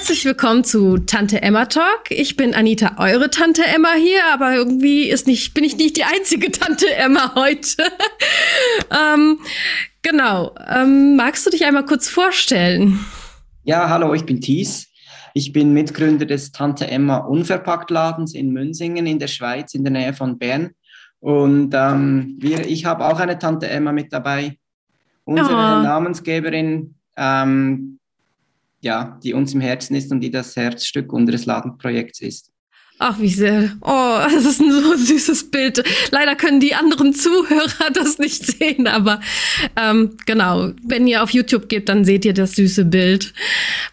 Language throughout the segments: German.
Herzlich willkommen zu Tante Emma Talk. Ich bin Anita, eure Tante Emma hier, aber irgendwie ist nicht, bin ich nicht die einzige Tante Emma heute. ähm, genau. Ähm, magst du dich einmal kurz vorstellen? Ja, hallo, ich bin Thies. Ich bin Mitgründer des Tante Emma Unverpackt-Ladens in Münsingen in der Schweiz, in der Nähe von Bern. Und ähm, wir, ich habe auch eine Tante Emma mit dabei, unsere oh. Namensgeberin, ähm, ja, die uns im Herzen ist und die das Herzstück unseres Ladenprojekts ist. Ach, wie sehr. Oh, das ist ein so süßes Bild. Leider können die anderen Zuhörer das nicht sehen, aber ähm, genau, wenn ihr auf YouTube geht, dann seht ihr das süße Bild.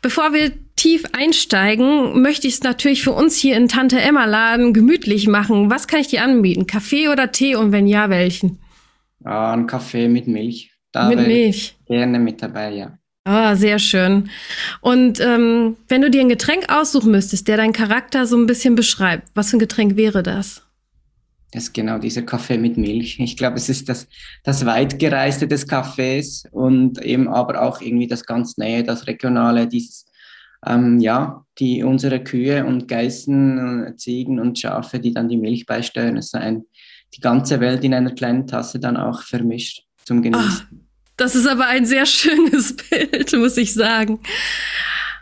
Bevor wir tief einsteigen, möchte ich es natürlich für uns hier in Tante Emma Laden gemütlich machen. Was kann ich dir anbieten? Kaffee oder Tee und wenn ja, welchen? Ja, ein Kaffee mit Milch. Da mit Milch. Gerne mit dabei, ja. Ah, sehr schön. Und ähm, wenn du dir ein Getränk aussuchen müsstest, der deinen Charakter so ein bisschen beschreibt, was für ein Getränk wäre das? Das ist genau dieser Kaffee mit Milch. Ich glaube, es ist das, das weitgereiste des Kaffees und eben aber auch irgendwie das ganz Nähe, das Regionale, dieses, ähm, ja, die unsere Kühe und Geißen, äh, Ziegen und Schafe, die dann die Milch beisteuern. Es ist ein, die ganze Welt in einer kleinen Tasse dann auch vermischt zum Genießen. Ah. Das ist aber ein sehr schönes Bild, muss ich sagen.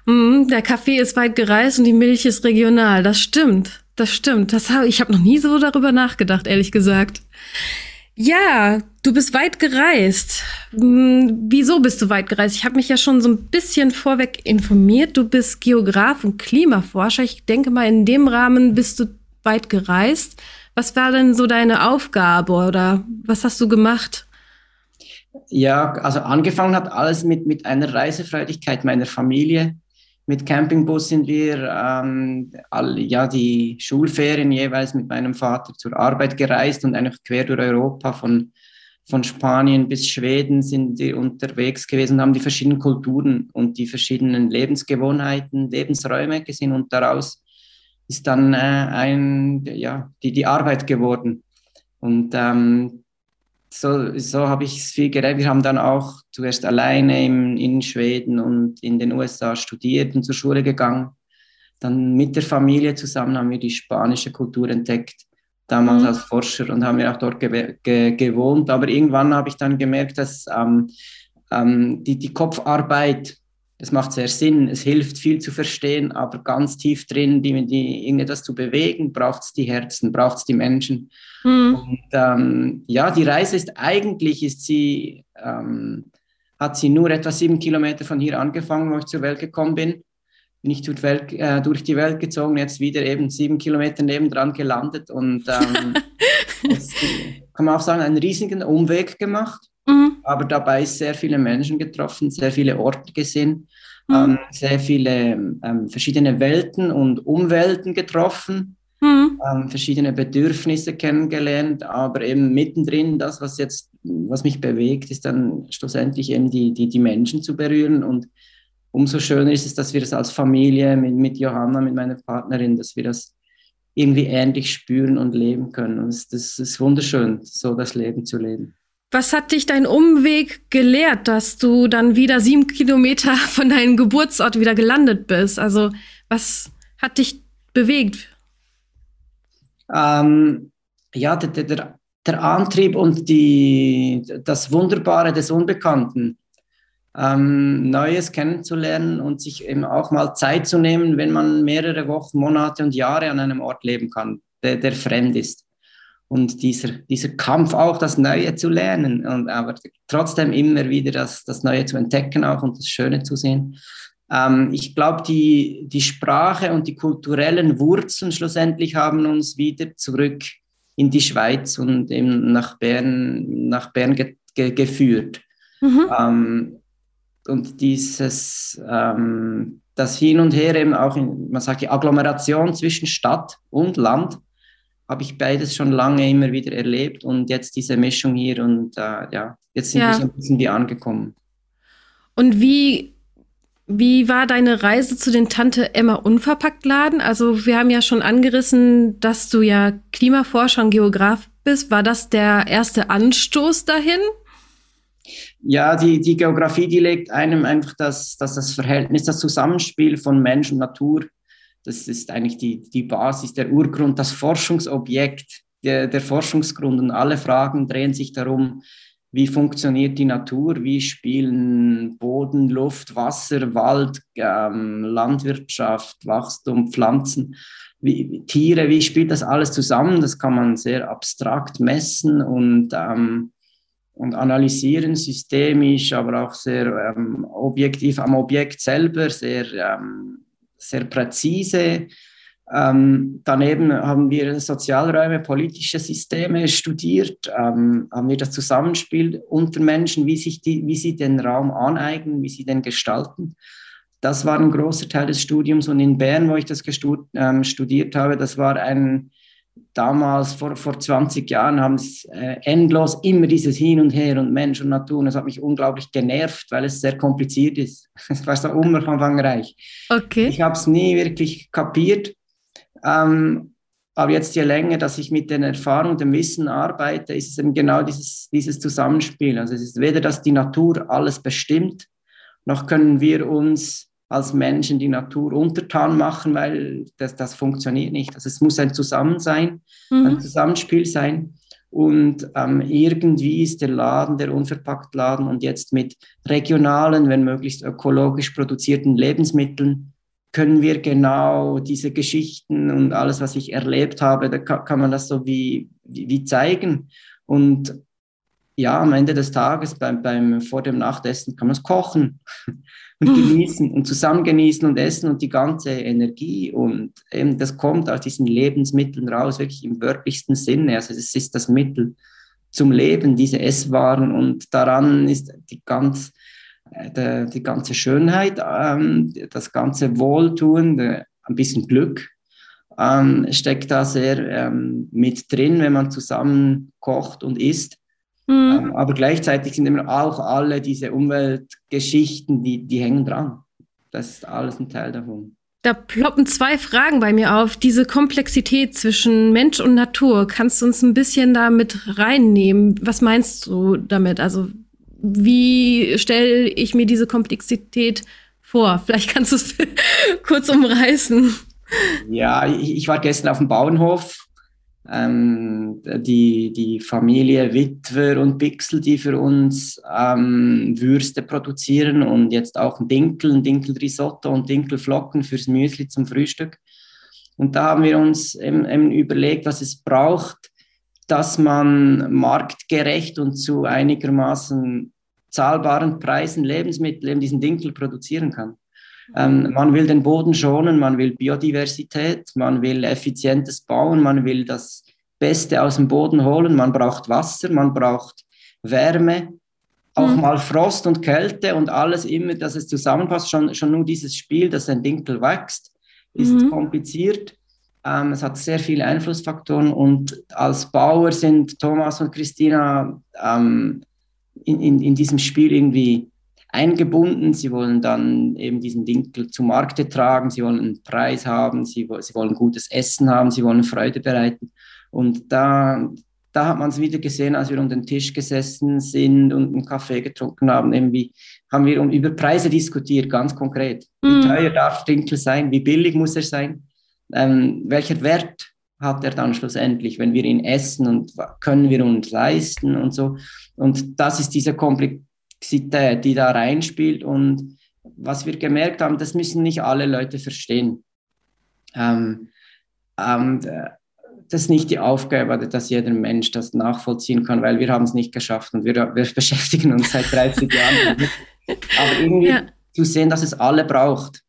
Mm, der Kaffee ist weit gereist und die Milch ist regional. Das stimmt. Das stimmt. Das hab, ich habe noch nie so darüber nachgedacht, ehrlich gesagt. Ja, du bist weit gereist. Mm, wieso bist du weit gereist? Ich habe mich ja schon so ein bisschen vorweg informiert. Du bist Geograf und Klimaforscher. Ich denke mal, in dem Rahmen bist du weit gereist. Was war denn so deine Aufgabe oder was hast du gemacht? Ja, also angefangen hat alles mit, mit einer Reisefreudigkeit meiner Familie. Mit Campingbus sind wir ähm, all, ja, die Schulferien jeweils mit meinem Vater zur Arbeit gereist und eigentlich quer durch Europa von, von Spanien bis Schweden sind wir unterwegs gewesen, haben die verschiedenen Kulturen und die verschiedenen Lebensgewohnheiten, Lebensräume gesehen und daraus ist dann äh, ein, ja, die, die Arbeit geworden. Und ähm, so, so habe ich es viel geredet. Wir haben dann auch zuerst alleine im, in Schweden und in den USA studiert und zur Schule gegangen. Dann mit der Familie zusammen haben wir die spanische Kultur entdeckt, damals mhm. als Forscher und haben wir auch dort ge ge gewohnt. Aber irgendwann habe ich dann gemerkt, dass ähm, ähm, die, die Kopfarbeit das macht sehr Sinn. Es hilft viel zu verstehen, aber ganz tief drin, die, die irgendetwas zu bewegen, braucht es die Herzen, braucht es die Menschen. Mhm. Und ähm, ja, die Reise ist eigentlich, ist sie, ähm, hat sie nur etwa sieben Kilometer von hier angefangen, wo ich zur Welt gekommen bin. Bin ich durch, Welt, äh, durch die Welt gezogen, jetzt wieder eben sieben Kilometer nebendran gelandet und ähm, das, kann man auch sagen, einen riesigen Umweg gemacht. Mhm. Aber dabei sehr viele Menschen getroffen, sehr viele Orte gesehen, mhm. ähm, sehr viele ähm, verschiedene Welten und Umwelten getroffen, mhm. ähm, verschiedene Bedürfnisse kennengelernt, aber eben mittendrin das, was jetzt, was mich bewegt, ist dann schlussendlich eben die, die, die Menschen zu berühren und umso schöner ist es, dass wir das als Familie mit, mit Johanna, mit meiner Partnerin, dass wir das irgendwie ähnlich spüren und leben können. Und das, das ist wunderschön, so das Leben zu leben. Was hat dich dein Umweg gelehrt, dass du dann wieder sieben Kilometer von deinem Geburtsort wieder gelandet bist? Also was hat dich bewegt? Ähm, ja, der, der, der, Antrieb und die, das Wunderbare des Unbekannten. Ähm, Neues kennenzulernen und sich eben auch mal Zeit zu nehmen, wenn man mehrere Wochen, Monate und Jahre an einem Ort leben kann, der, der fremd ist und dieser, dieser Kampf auch das Neue zu lernen, und, aber trotzdem immer wieder das, das Neue zu entdecken auch und das Schöne zu sehen. Ähm, ich glaube, die, die Sprache und die kulturellen Wurzeln schlussendlich haben uns wieder zurück in die Schweiz und eben nach Bern, nach Bern ge ge geführt. Mhm. Ähm, und dieses, ähm, das Hin und Her eben auch, in, man sagt die Agglomeration zwischen Stadt und Land, habe ich beides schon lange immer wieder erlebt und jetzt diese Mischung hier und äh, ja, jetzt sind ja. wir so ein bisschen wie angekommen. Und wie, wie war deine Reise zu den Tante Emma Unverpackt Laden? Also wir haben ja schon angerissen, dass du ja Klimaforscher und Geograf bist. War das der erste Anstoß dahin? ja, die, die Geografie, die legt einem einfach das, das, das Verhältnis, das Zusammenspiel von Mensch und Natur, das ist eigentlich die, die Basis, der Urgrund, das Forschungsobjekt, der, der Forschungsgrund und alle Fragen drehen sich darum, wie funktioniert die Natur, wie spielen Boden, Luft, Wasser, Wald, ähm, Landwirtschaft, Wachstum, Pflanzen, wie, Tiere, wie spielt das alles zusammen? Das kann man sehr abstrakt messen und, ähm, und analysieren, systemisch, aber auch sehr ähm, objektiv am Objekt selber, sehr, ähm, sehr präzise ähm, daneben haben wir Sozialräume, politische Systeme studiert, ähm, haben wir das Zusammenspiel unter Menschen, wie, sich die, wie sie den Raum aneignen, wie sie den gestalten. Das war ein großer Teil des Studiums. Und in Bern, wo ich das gestud, ähm, studiert habe, das war ein, damals vor, vor 20 Jahren, haben es äh, endlos immer dieses Hin und Her und Mensch und Natur. Und das hat mich unglaublich genervt, weil es sehr kompliziert ist. Es war so umfangreich. Okay. Ich habe es nie wirklich kapiert. Ähm, aber jetzt je länger, dass ich mit den Erfahrungen, dem Wissen arbeite, ist es eben genau dieses, dieses Zusammenspiel. Also es ist weder, dass die Natur alles bestimmt, noch können wir uns als Menschen die Natur untertan machen, weil das, das funktioniert nicht. Also es muss ein Zusammensein, mhm. ein Zusammenspiel sein. Und ähm, irgendwie ist der Laden, der unverpackt Laden und jetzt mit regionalen, wenn möglichst ökologisch produzierten Lebensmitteln können wir genau diese Geschichten und alles, was ich erlebt habe, da kann, kann man das so wie, wie, wie, zeigen. Und ja, am Ende des Tages beim, beim, vor dem Nachtessen kann man es kochen und genießen und zusammen genießen und essen und die ganze Energie und eben das kommt aus diesen Lebensmitteln raus, wirklich im wörtlichsten Sinne. Also es ist das Mittel zum Leben, diese Esswaren und daran ist die ganz der, die ganze Schönheit, ähm, das ganze Wohltun, der, ein bisschen Glück ähm, steckt da sehr ähm, mit drin, wenn man zusammen kocht und isst. Mhm. Ähm, aber gleichzeitig sind immer auch alle diese Umweltgeschichten, die, die hängen dran. Das ist alles ein Teil davon. Da ploppen zwei Fragen bei mir auf. Diese Komplexität zwischen Mensch und Natur, kannst du uns ein bisschen da mit reinnehmen? Was meinst du damit? Also wie stelle ich mir diese Komplexität vor? Vielleicht kannst du es kurz umreißen. Ja, ich, ich, war gestern auf dem Bauernhof. Ähm, die, die Familie Witwer und Bixel, die für uns ähm, Würste produzieren und jetzt auch ein Dinkel, ein Dinkelrisotto und Dinkelflocken fürs Müsli zum Frühstück. Und da haben wir uns eben, eben überlegt, was es braucht, dass man marktgerecht und zu einigermaßen zahlbaren Preisen Lebensmittel, eben diesen Dinkel produzieren kann. Ähm, man will den Boden schonen, man will Biodiversität, man will effizientes Bauen, man will das Beste aus dem Boden holen, man braucht Wasser, man braucht Wärme, auch mhm. mal Frost und Kälte und alles immer, dass es zusammenpasst. Schon, schon nur dieses Spiel, dass ein Dinkel wächst, ist mhm. kompliziert. Ähm, es hat sehr viele Einflussfaktoren und als Bauer sind Thomas und Christina ähm, in, in, in diesem Spiel irgendwie eingebunden. Sie wollen dann eben diesen Dinkel zu Markte tragen, sie wollen einen Preis haben, sie, sie wollen gutes Essen haben, sie wollen Freude bereiten. Und da, da hat man es wieder gesehen, als wir um den Tisch gesessen sind und einen Kaffee getrunken haben, irgendwie haben wir um, über Preise diskutiert, ganz konkret. Wie mhm. teuer darf Dinkel sein? Wie billig muss er sein? Ähm, welcher Wert hat er dann schlussendlich, wenn wir ihn essen und können wir uns leisten und so. Und das ist diese Komplexität, die da reinspielt. Und was wir gemerkt haben, das müssen nicht alle Leute verstehen. Ähm, ähm, das ist nicht die Aufgabe, dass jeder Mensch das nachvollziehen kann, weil wir haben es nicht geschafft und wir, wir beschäftigen uns seit 30 Jahren. Aber irgendwie ja. zu sehen, dass es alle braucht,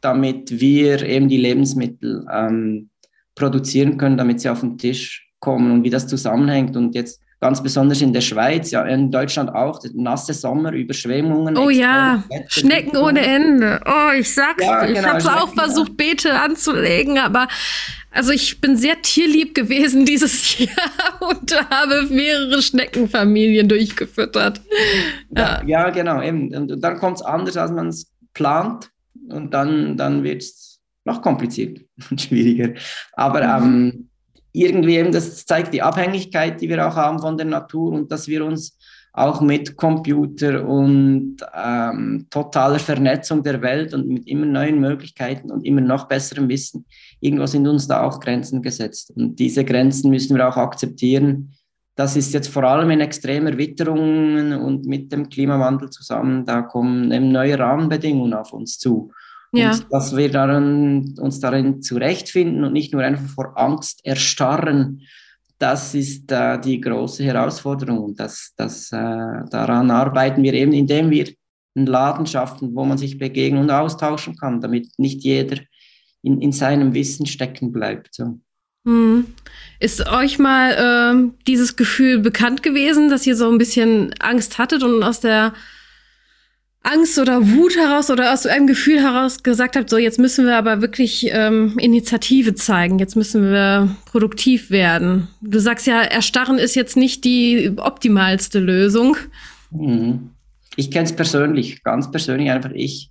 damit wir eben die Lebensmittel ähm, produzieren können, damit sie auf den Tisch kommen und wie das zusammenhängt. Und jetzt ganz besonders in der Schweiz, ja, in Deutschland auch, nasse Sommer, Überschwemmungen. Oh ja, Schnecken ohne Ende. Oh, ich sag's ja. Genau, ich habe auch versucht, Beete anzulegen, aber also ich bin sehr tierlieb gewesen dieses Jahr und habe mehrere Schneckenfamilien durchgefüttert. Ja, ja genau. Eben. Und dann kommt es anders, als man es plant. Und dann, dann wird es noch kompliziert und schwieriger. Aber mhm. ähm, irgendwie eben, das zeigt die Abhängigkeit, die wir auch haben von der Natur und dass wir uns auch mit Computer und ähm, totaler Vernetzung der Welt und mit immer neuen Möglichkeiten und immer noch besserem Wissen, irgendwo sind uns da auch Grenzen gesetzt. Und diese Grenzen müssen wir auch akzeptieren. Das ist jetzt vor allem in extremer Witterung und mit dem Klimawandel zusammen, da kommen neue Rahmenbedingungen auf uns zu. Ja. Und dass wir darin, uns darin zurechtfinden und nicht nur einfach vor Angst erstarren, das ist äh, die große Herausforderung. Das, das, äh, daran arbeiten wir eben, indem wir einen Laden schaffen, wo man sich begegnen und austauschen kann, damit nicht jeder in, in seinem Wissen stecken bleibt. So. Hm. Ist euch mal äh, dieses Gefühl bekannt gewesen, dass ihr so ein bisschen Angst hattet und aus der Angst oder Wut heraus oder aus einem Gefühl heraus gesagt habt, so jetzt müssen wir aber wirklich ähm, Initiative zeigen, jetzt müssen wir produktiv werden. Du sagst ja, Erstarren ist jetzt nicht die optimalste Lösung. Mhm. Ich kenne es persönlich, ganz persönlich einfach ich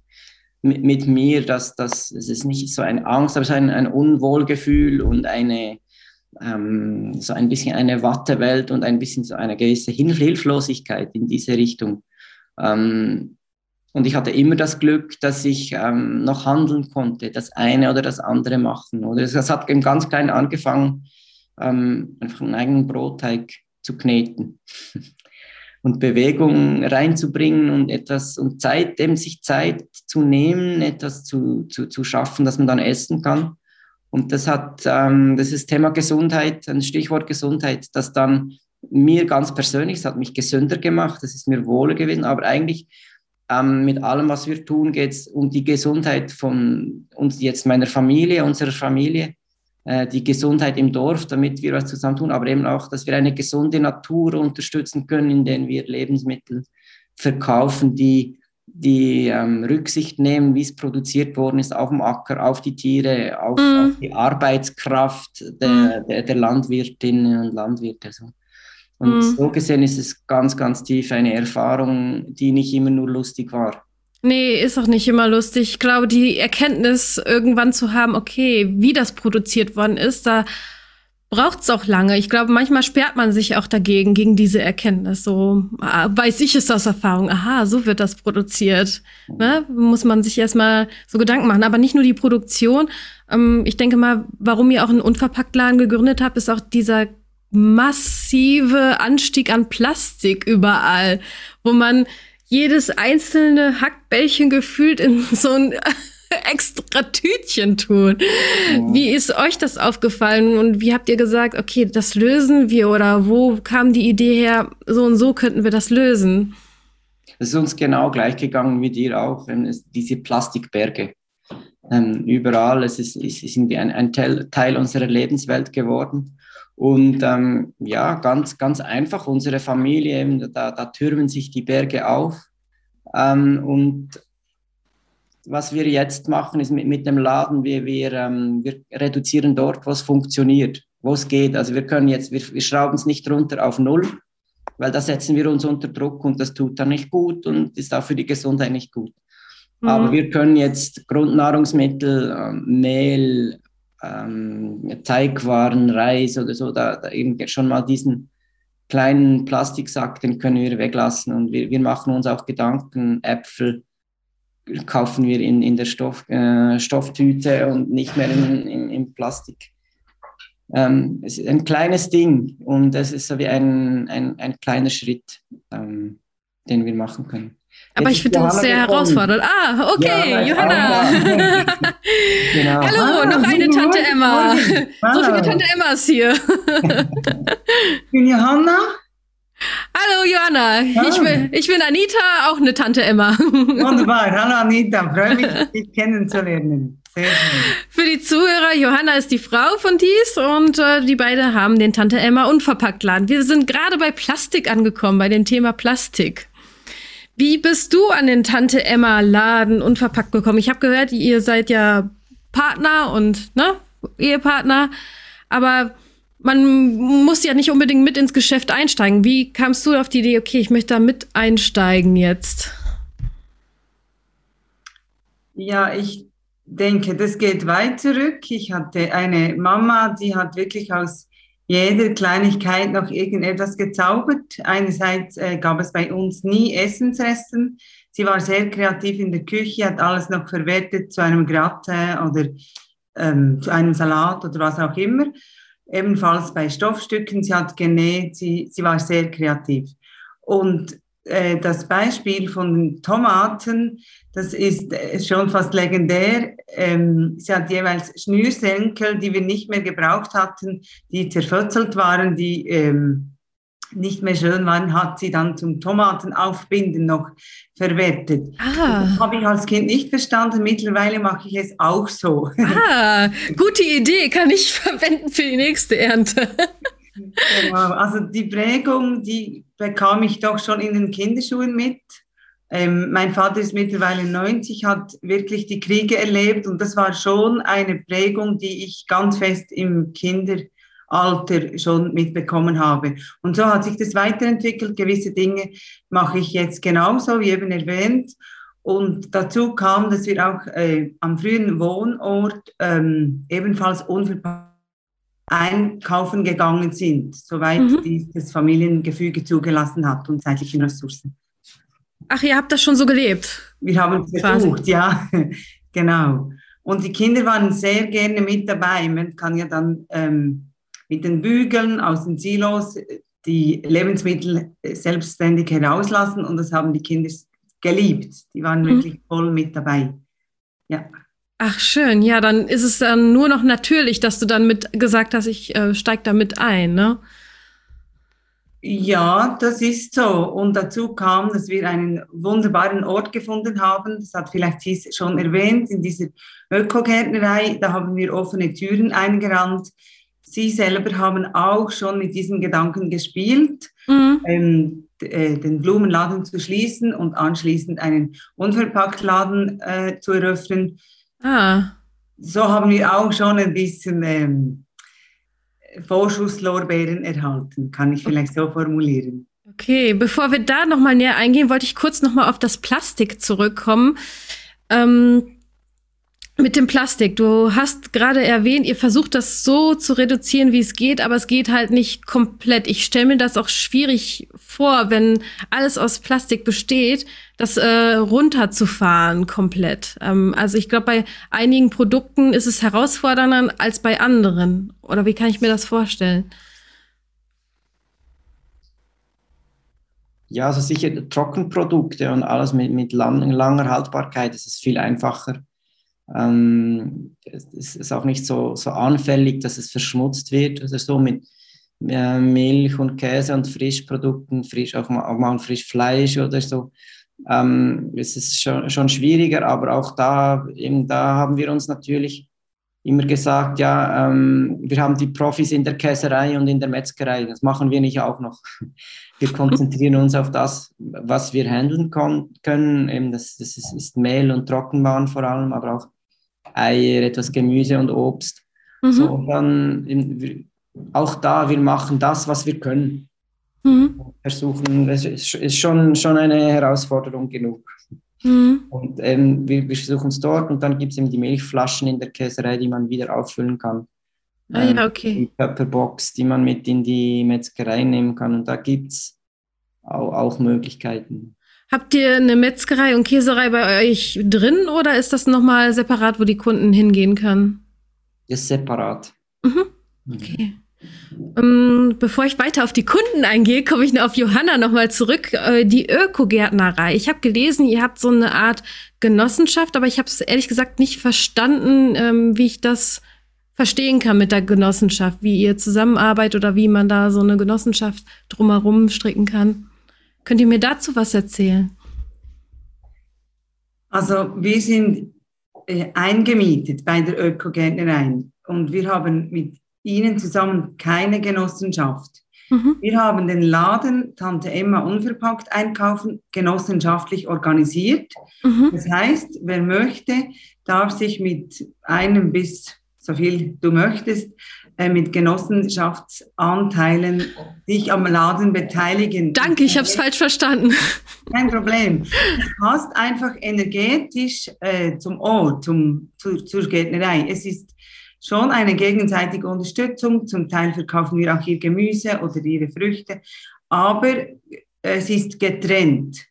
mit, mit mir, dass das es ist nicht so eine Angst, aber so ein, ein Unwohlgefühl und eine ähm, so ein bisschen eine Wattewelt und ein bisschen so eine gewisse Hilflosigkeit in diese Richtung. Ähm, und ich hatte immer das Glück, dass ich ähm, noch handeln konnte, das eine oder das andere machen. Oder es hat im ganz klein angefangen, ähm, einfach einen eigenen Brotteig zu kneten und Bewegung reinzubringen und etwas und Zeit, dem sich Zeit zu nehmen, etwas zu, zu, zu schaffen, dass man dann essen kann. Und das hat, ähm, das ist Thema Gesundheit, ein Stichwort Gesundheit, das dann mir ganz persönlich, es hat mich gesünder gemacht, das ist mir wohler gewesen, aber eigentlich ähm, mit allem, was wir tun, geht es um die Gesundheit von uns, jetzt meiner Familie, unserer Familie, äh, die Gesundheit im Dorf, damit wir was zusammen tun, aber eben auch, dass wir eine gesunde Natur unterstützen können, indem wir Lebensmittel verkaufen, die die ähm, Rücksicht nehmen, wie es produziert worden ist, auf dem Acker, auf die Tiere, auf, mm. auf die Arbeitskraft der, mm. der, der, Landwirtinnen und Landwirte. So. Und mhm. so gesehen ist es ganz, ganz tief eine Erfahrung, die nicht immer nur lustig war. Nee, ist auch nicht immer lustig. Ich glaube, die Erkenntnis irgendwann zu haben, okay, wie das produziert worden ist, da braucht es auch lange. Ich glaube, manchmal sperrt man sich auch dagegen, gegen diese Erkenntnis. So ah, weiß ich es aus Erfahrung, aha, so wird das produziert. Ne? Muss man sich erstmal so Gedanken machen. Aber nicht nur die Produktion. Ähm, ich denke mal, warum ihr auch einen Unverpacktladen gegründet habt, ist auch dieser massive Anstieg an Plastik überall, wo man jedes einzelne Hackbällchen gefühlt in so ein extra Tütchen tun. Ja. Wie ist euch das aufgefallen und wie habt ihr gesagt, okay, das lösen wir oder wo kam die Idee her, so und so könnten wir das lösen? Es ist uns genau gleich gegangen wie dir auch, diese Plastikberge. Ähm, überall, es ist, es ist irgendwie ein, ein Teil, Teil unserer Lebenswelt geworden. Und ähm, ja, ganz, ganz einfach, unsere Familie, da, da türmen sich die Berge auf. Ähm, und was wir jetzt machen, ist mit, mit dem Laden, wir, wir, ähm, wir reduzieren dort, wo es funktioniert, wo es geht. Also wir können jetzt, wir, wir schrauben es nicht runter auf Null, weil da setzen wir uns unter Druck und das tut dann nicht gut und ist auch für die Gesundheit nicht gut. Mhm. Aber wir können jetzt Grundnahrungsmittel, äh, Mehl, ähm, Teigwaren, Reis oder so, da, da, eben schon mal diesen kleinen Plastiksack, den können wir weglassen und wir, wir machen uns auch Gedanken, Äpfel kaufen wir in, in der Stoff, äh, Stofftüte und nicht mehr in, in, in Plastik. Ähm, es ist ein kleines Ding und es ist so wie ein, ein, ein kleiner Schritt, ähm, den wir machen können. Aber ich finde das sehr herausfordernd. Ah, okay, ja, Johanna. genau. Hallo, Hallo, noch eine Tante Emma. So viele Tante Emmas hier. ich bin Johanna. Hallo Johanna, ich bin, ich bin Anita, auch eine Tante Emma. Wunderbar, hallo Anita, freue mich, dich kennenzulernen. Für die Zuhörer, Johanna ist die Frau von Dies und äh, die beiden haben den Tante Emma unverpackt Laden. Wir sind gerade bei Plastik angekommen, bei dem Thema Plastik. Wie bist du an den Tante Emma Laden unverpackt gekommen? Ich habe gehört, ihr seid ja Partner und ne, Ehepartner, aber man muss ja nicht unbedingt mit ins Geschäft einsteigen. Wie kamst du auf die Idee, okay, ich möchte da mit einsteigen jetzt? Ja, ich denke, das geht weit zurück. Ich hatte eine Mama, die hat wirklich aus jeder Kleinigkeit noch irgendetwas gezaubert. Einerseits äh, gab es bei uns nie Essensresten. Sie war sehr kreativ in der Küche, hat alles noch verwertet zu einem Gratin oder ähm, zu einem Salat oder was auch immer. Ebenfalls bei Stoffstücken, sie hat genäht, sie, sie war sehr kreativ. Und äh, das Beispiel von den Tomaten, das ist äh, schon fast legendär. Ähm, sie hat jeweils Schnürsenkel, die wir nicht mehr gebraucht hatten, die zerfötzelt waren, die ähm, nicht mehr schön waren, hat sie dann zum Tomatenaufbinden noch verwertet. Ah. Das habe ich als Kind nicht verstanden. Mittlerweile mache ich es auch so. Ah, gute Idee, kann ich verwenden für die nächste Ernte. Genau, also die Prägung, die bekam ich doch schon in den Kinderschuhen mit. Ähm, mein Vater ist mittlerweile 90, hat wirklich die Kriege erlebt und das war schon eine Prägung, die ich ganz fest im Kinderalter schon mitbekommen habe. Und so hat sich das weiterentwickelt. Gewisse Dinge mache ich jetzt genauso, wie eben erwähnt. Und dazu kam, dass wir auch äh, am frühen Wohnort ähm, ebenfalls unverpackt einkaufen gegangen sind, soweit mhm. dies das Familiengefüge zugelassen hat und zeitlichen Ressourcen. Ach, ihr habt das schon so gelebt? Wir haben es versucht, ja, genau. Und die Kinder waren sehr gerne mit dabei. Man kann ja dann ähm, mit den Bügeln aus den Silos die Lebensmittel selbstständig herauslassen und das haben die Kinder geliebt. Die waren mhm. wirklich voll mit dabei. Ja. Ach schön, ja, dann ist es dann nur noch natürlich, dass du dann mit gesagt hast, ich äh, steig da mit ein, ne? Ja, das ist so. Und dazu kam, dass wir einen wunderbaren Ort gefunden haben. Das hat vielleicht sie schon erwähnt, in dieser Ökogärtnerei. Da haben wir offene Türen eingerannt. Sie selber haben auch schon mit diesem Gedanken gespielt, mhm. ähm, äh, den Blumenladen zu schließen und anschließend einen Unverpacktladen äh, zu eröffnen. Ah. So haben wir auch schon ein bisschen ähm, Vorschusslorbeeren erhalten, kann ich vielleicht so formulieren. Okay, bevor wir da nochmal näher eingehen, wollte ich kurz nochmal auf das Plastik zurückkommen. Ähm, mit dem Plastik. Du hast gerade erwähnt, ihr versucht das so zu reduzieren, wie es geht, aber es geht halt nicht komplett. Ich stelle mir das auch schwierig vor, wenn alles aus Plastik besteht, das äh, runterzufahren komplett. Ähm, also ich glaube, bei einigen Produkten ist es herausfordernder als bei anderen. Oder wie kann ich mir das vorstellen? Ja, also sicher Trockenprodukte und alles mit, mit lang, langer Haltbarkeit ist es viel einfacher ähm, es ist auch nicht so, so anfällig, dass es verschmutzt wird. Also so mit äh, Milch und Käse und Frischprodukten, frisch, auch, mal, auch mal frisch Fleisch oder so. Ähm, es ist schon, schon schwieriger, aber auch da, eben da haben wir uns natürlich immer gesagt, ja, ähm, wir haben die Profis in der Käserei und in der Metzgerei, das machen wir nicht auch noch. Wir konzentrieren uns auf das, was wir handeln können. Eben das, das ist, ist Mehl und Trockenwaren vor allem, aber auch Eier, etwas Gemüse und Obst. Mhm. So, dann auch da, wir machen das, was wir können. Mhm. Versuchen, es ist schon, schon eine Herausforderung genug. Mhm. Und ähm, wir, wir versuchen es dort und dann gibt es eben die Milchflaschen in der Käserei, die man wieder auffüllen kann. Ah, ja, ähm, okay. Die Pepperbox, die man mit in die Metzgerei nehmen kann. Und da gibt es auch, auch Möglichkeiten. Habt ihr eine Metzgerei und Käserei bei euch drin oder ist das nochmal separat, wo die Kunden hingehen können? Ist separat. Mhm. Okay. Um, ähm, bevor ich weiter auf die Kunden eingehe, komme ich auf Johanna nochmal zurück. Äh, die Ökogärtnerei. Ich habe gelesen, ihr habt so eine Art Genossenschaft, aber ich habe es ehrlich gesagt nicht verstanden, ähm, wie ich das verstehen kann mit der Genossenschaft, wie ihr zusammenarbeitet oder wie man da so eine Genossenschaft drumherum stricken kann. Könnt ihr mir dazu was erzählen? Also wir sind äh, eingemietet bei der Ökogärtnerei und wir haben mit ihnen zusammen keine Genossenschaft. Mhm. Wir haben den Laden Tante Emma unverpackt einkaufen genossenschaftlich organisiert. Mhm. Das heißt, wer möchte, darf sich mit einem bis so viel du möchtest, mit Genossenschaftsanteilen sich am Laden beteiligen. Danke, ich habe es falsch verstanden. Kein Problem. Es passt einfach energetisch äh, zum Ort, zum, zu, zur Gärtnerei. Es ist schon eine gegenseitige Unterstützung. Zum Teil verkaufen wir auch ihr Gemüse oder ihre Früchte, aber es ist getrennt.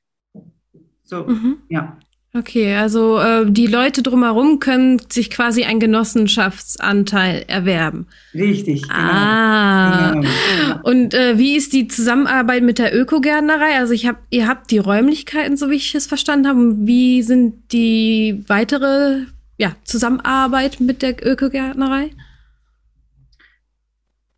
So, mhm. ja. Okay, also äh, die Leute drumherum können sich quasi einen Genossenschaftsanteil erwerben. Richtig. Genau. Ah. Genau. Und äh, wie ist die Zusammenarbeit mit der Ökogärtnerei? Also ich habe, ihr habt die Räumlichkeiten, so wie ich es verstanden habe. Wie sind die weitere ja, Zusammenarbeit mit der Ökogärtnerei?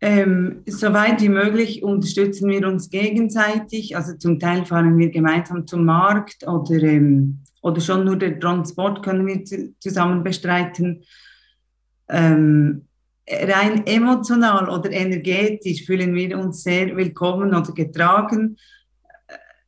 Ähm, soweit wie möglich unterstützen wir uns gegenseitig. Also zum Teil fahren wir gemeinsam zum Markt oder, ähm, oder schon nur den Transport können wir zusammen bestreiten. Ähm, rein emotional oder energetisch fühlen wir uns sehr willkommen oder getragen.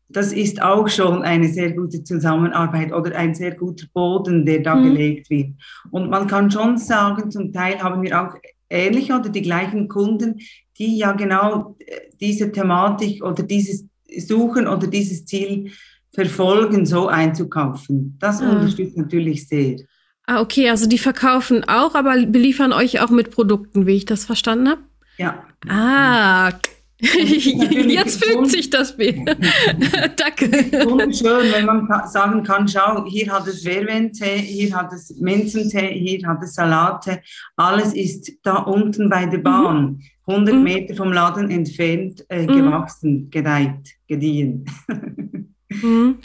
Das ist auch schon eine sehr gute Zusammenarbeit oder ein sehr guter Boden, der da mhm. gelegt wird. Und man kann schon sagen, zum Teil haben wir auch ähnliche oder die gleichen Kunden, die ja genau äh, diese Thematik oder dieses Suchen oder dieses Ziel verfolgen, so einzukaufen. Das ah. unterstützt natürlich sehr. Ah, okay, also die verkaufen auch, aber beliefern euch auch mit Produkten, wie ich das verstanden habe? Ja. Ah, Jetzt fügt sich das Bild. Danke. Wunderschön, wenn man sagen kann, schau, hier hat es Verwentee, hier hat es Minzentee, hier hat es Salate. Alles ist da unten bei der Bahn, 100 mhm. Meter vom Laden entfernt, äh, mhm. gewachsen, gedeiht, gediehen. Mhm.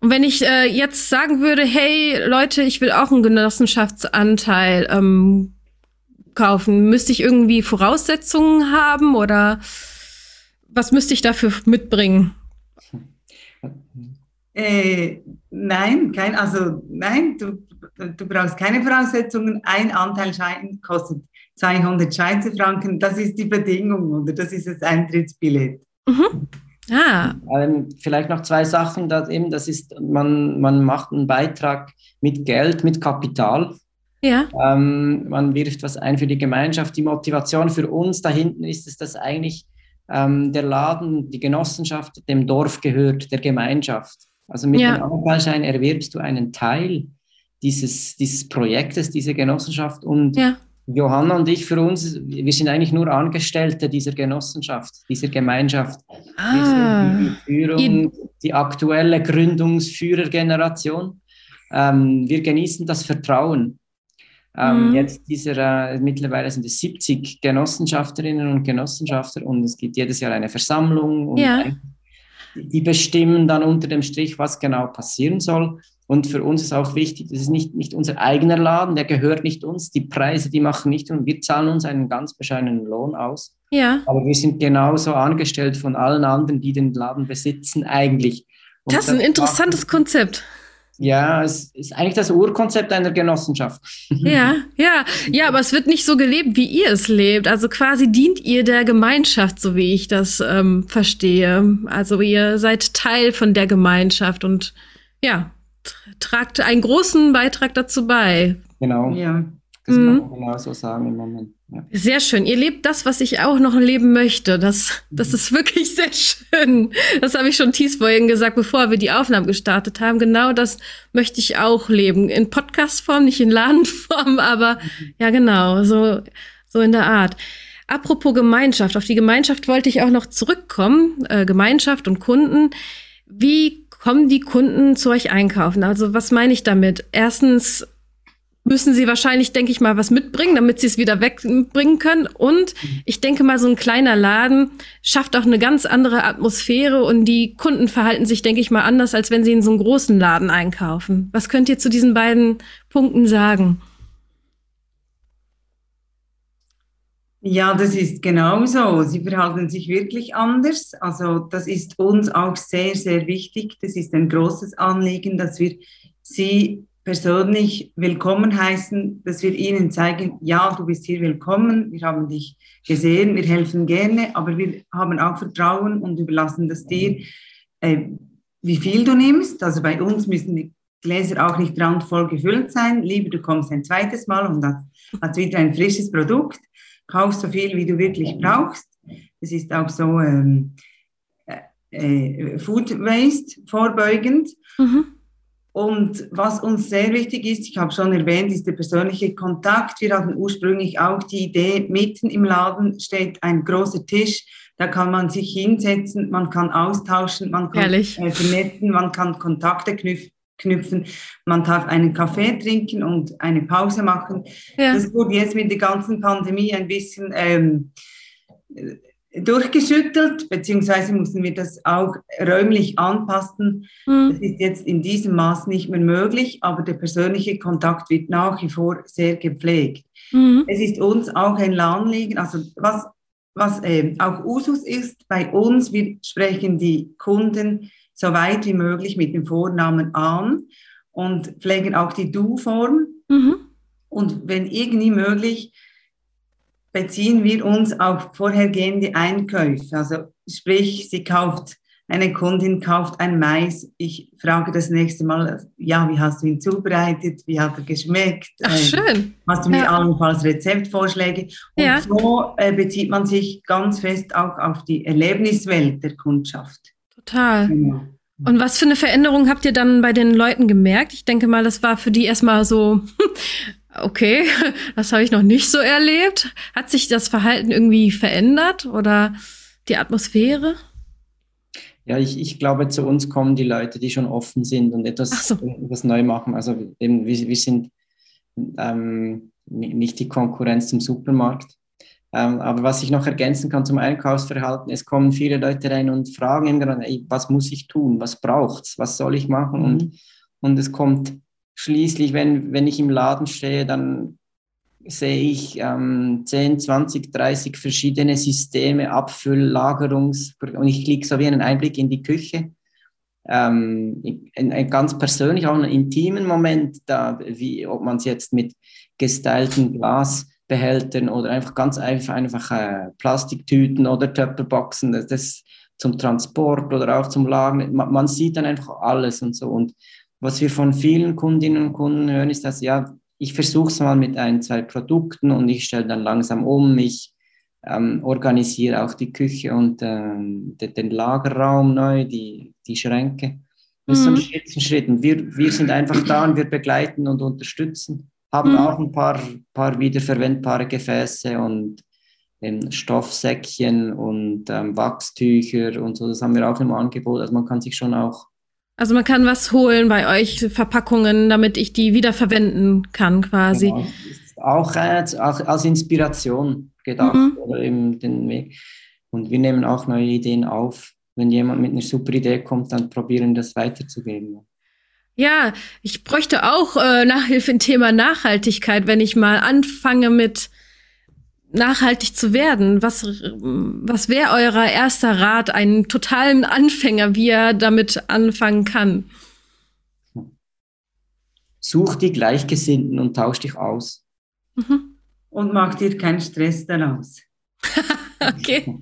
Und wenn ich äh, jetzt sagen würde, hey Leute, ich will auch einen Genossenschaftsanteil ähm, kaufen, müsste ich irgendwie Voraussetzungen haben oder was müsste ich dafür mitbringen? Äh, nein, kein, also nein, du, du brauchst keine Voraussetzungen. Ein Anteilschein kostet 200 Schweizer Franken. Das ist die Bedingung oder das ist das Eintrittsbillett. Mhm. Ah. Ähm, vielleicht noch zwei Sachen. Das, eben, das ist, man, man macht einen Beitrag mit Geld, mit Kapital. Ja. Ähm, man wirft was ein für die Gemeinschaft. Die Motivation für uns da hinten ist es, dass eigentlich ähm, der Laden, die Genossenschaft dem Dorf gehört, der Gemeinschaft. Also mit ja. dem Anteilschein erwirbst du einen Teil dieses, dieses Projektes, dieser Genossenschaft. Und ja. Johanna und ich für uns, wir sind eigentlich nur Angestellte dieser Genossenschaft, dieser Gemeinschaft. Ah. Die Führung, die aktuelle Gründungsführergeneration. Ähm, wir genießen das Vertrauen. Ähm, mhm. Jetzt dieser, äh, mittlerweile sind es 70 Genossenschafterinnen und Genossenschafter und es gibt jedes Jahr eine Versammlung und ja. die bestimmen dann unter dem Strich, was genau passieren soll. Und für uns ist auch wichtig, das ist nicht, nicht unser eigener Laden, der gehört nicht uns. Die Preise, die machen nicht und wir zahlen uns einen ganz bescheidenen Lohn aus. Ja. Aber wir sind genauso angestellt von allen anderen, die den Laden besitzen, eigentlich. Und das ist ein interessantes machen, Konzept. Ja, es ist eigentlich das Urkonzept einer Genossenschaft. Ja, ja, ja, aber es wird nicht so gelebt, wie ihr es lebt. Also quasi dient ihr der Gemeinschaft, so wie ich das ähm, verstehe. Also ihr seid Teil von der Gemeinschaft und ja, tragt einen großen Beitrag dazu bei. Genau. Ja. Das kann man genau so sagen im Moment. Ja. Sehr schön. Ihr lebt das, was ich auch noch leben möchte. Das, das mhm. ist wirklich sehr schön. Das habe ich schon tief vorhin gesagt, bevor wir die Aufnahmen gestartet haben. Genau das möchte ich auch leben. In Podcastform, nicht in Ladenform, aber mhm. ja, genau, so, so in der Art. Apropos Gemeinschaft, auf die Gemeinschaft wollte ich auch noch zurückkommen. Äh, Gemeinschaft und Kunden. Wie kommen die Kunden zu euch einkaufen? Also was meine ich damit? Erstens, müssen sie wahrscheinlich, denke ich mal, was mitbringen, damit sie es wieder wegbringen können. Und ich denke mal, so ein kleiner Laden schafft auch eine ganz andere Atmosphäre und die Kunden verhalten sich, denke ich mal, anders, als wenn sie in so einem großen Laden einkaufen. Was könnt ihr zu diesen beiden Punkten sagen? Ja, das ist genau so. Sie verhalten sich wirklich anders. Also das ist uns auch sehr, sehr wichtig. Das ist ein großes Anliegen, dass wir sie persönlich willkommen heißen, dass wir ihnen zeigen, ja, du bist hier willkommen, wir haben dich gesehen, wir helfen gerne, aber wir haben auch Vertrauen und überlassen das dir, äh, wie viel du nimmst. Also bei uns müssen die Gläser auch nicht randvoll gefüllt sein. Lieber, du kommst ein zweites Mal und hast, hast wieder ein frisches Produkt. Kauf so viel, wie du wirklich brauchst. Das ist auch so ähm, äh, äh Food Waste vorbeugend. Mhm. Und was uns sehr wichtig ist, ich habe schon erwähnt, ist der persönliche Kontakt. Wir hatten ursprünglich auch die Idee, mitten im Laden steht ein großer Tisch, da kann man sich hinsetzen, man kann austauschen, man kann äh, vernetzen, man kann Kontakte knüpfen, man darf einen Kaffee trinken und eine Pause machen. Ja. Das wurde jetzt mit der ganzen Pandemie ein bisschen ähm, durchgeschüttelt, beziehungsweise mussten wir das auch räumlich anpassen. Mhm. Das ist jetzt in diesem Maß nicht mehr möglich, aber der persönliche Kontakt wird nach wie vor sehr gepflegt. Mhm. Es ist uns auch ein Anliegen, also was, was äh, auch Usus ist bei uns, wir sprechen die Kunden so weit wie möglich mit dem Vornamen an und pflegen auch die Du-Form. Mhm. Und wenn irgendwie möglich, beziehen wir uns auf vorhergehende Einkäufe. Also sprich, sie kauft, eine Kundin kauft ein Mais. Ich frage das nächste Mal, ja, wie hast du ihn zubereitet? Wie hat er geschmeckt? Ach, schön. Hast du mir ja. allenfalls Rezeptvorschläge? Und ja. so äh, bezieht man sich ganz fest auch auf die Erlebniswelt der Kundschaft. Total. Genau. Und was für eine Veränderung habt ihr dann bei den Leuten gemerkt? Ich denke mal, das war für die erstmal so, okay, das habe ich noch nicht so erlebt. Hat sich das Verhalten irgendwie verändert oder die Atmosphäre? Ja, ich, ich glaube, zu uns kommen die Leute, die schon offen sind und etwas, so. etwas neu machen. Also eben, wir, wir sind ähm, nicht die Konkurrenz zum Supermarkt. Ähm, aber was ich noch ergänzen kann zum Einkaufsverhalten, es kommen viele Leute rein und fragen ey, was muss ich tun, was braucht es, was soll ich machen? Mhm. Und, und es kommt schließlich, wenn, wenn ich im Laden stehe, dann sehe ich ähm, 10, 20, 30 verschiedene Systeme, Abfüll, Lagerungs- und ich kriege so wie einen Einblick in die Küche. Ähm, ein, ganz persönlich, auch einen intimen Moment, da, wie, ob man es jetzt mit gestylten Glasbehältern oder einfach ganz einfach, einfach äh, Plastiktüten oder Töpperboxen, das, das zum Transport oder auch zum Lagern, man, man, sieht dann einfach alles und so. Und was wir von vielen Kundinnen und Kunden hören, ist, dass ja, ich versuche es mal mit ein, zwei Produkten und ich stelle dann langsam um. Ich ähm, organisiere auch die Küche und ähm, den, den, Lagerraum neu, die, die Schränke. Das ist so ein mhm. Schritt zu Schritt. Und wir, wir sind einfach da und wir begleiten und unterstützen. Haben mhm. auch ein paar, paar wiederverwendbare Gefäße und ähm, Stoffsäckchen und ähm, Wachstücher und so. Das haben wir auch im Angebot. Also man kann sich schon auch also man kann was holen bei euch, Verpackungen, damit ich die wiederverwenden kann quasi. Genau. Auch, äh, auch als Inspiration gedacht mhm. oder eben den Weg. Und wir nehmen auch neue Ideen auf. Wenn jemand mit einer super Idee kommt, dann probieren das weiterzugeben. Ja, ich bräuchte auch äh, Nachhilfe im Thema Nachhaltigkeit, wenn ich mal anfange mit nachhaltig zu werden? Was, was wäre euer erster Rat, einen totalen Anfänger, wie er damit anfangen kann? Such die Gleichgesinnten und tausch dich aus. Mhm. Und mach dir keinen Stress daraus. okay.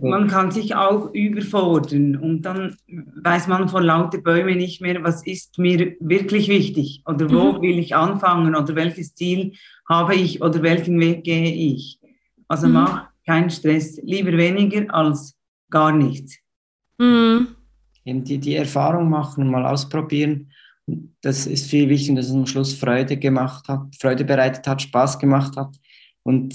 Man kann sich auch überfordern und dann weiß man vor lauter Bäume nicht mehr, was ist mir wirklich wichtig oder wo mhm. will ich anfangen oder welches Ziel habe ich oder welchen Weg gehe ich. Also mhm. mach keinen Stress, lieber weniger als gar nichts. Mhm. Eben die, die Erfahrung machen, mal ausprobieren. Das ist viel wichtiger, dass es am Schluss Freude gemacht hat, Freude bereitet hat, Spaß gemacht hat. Und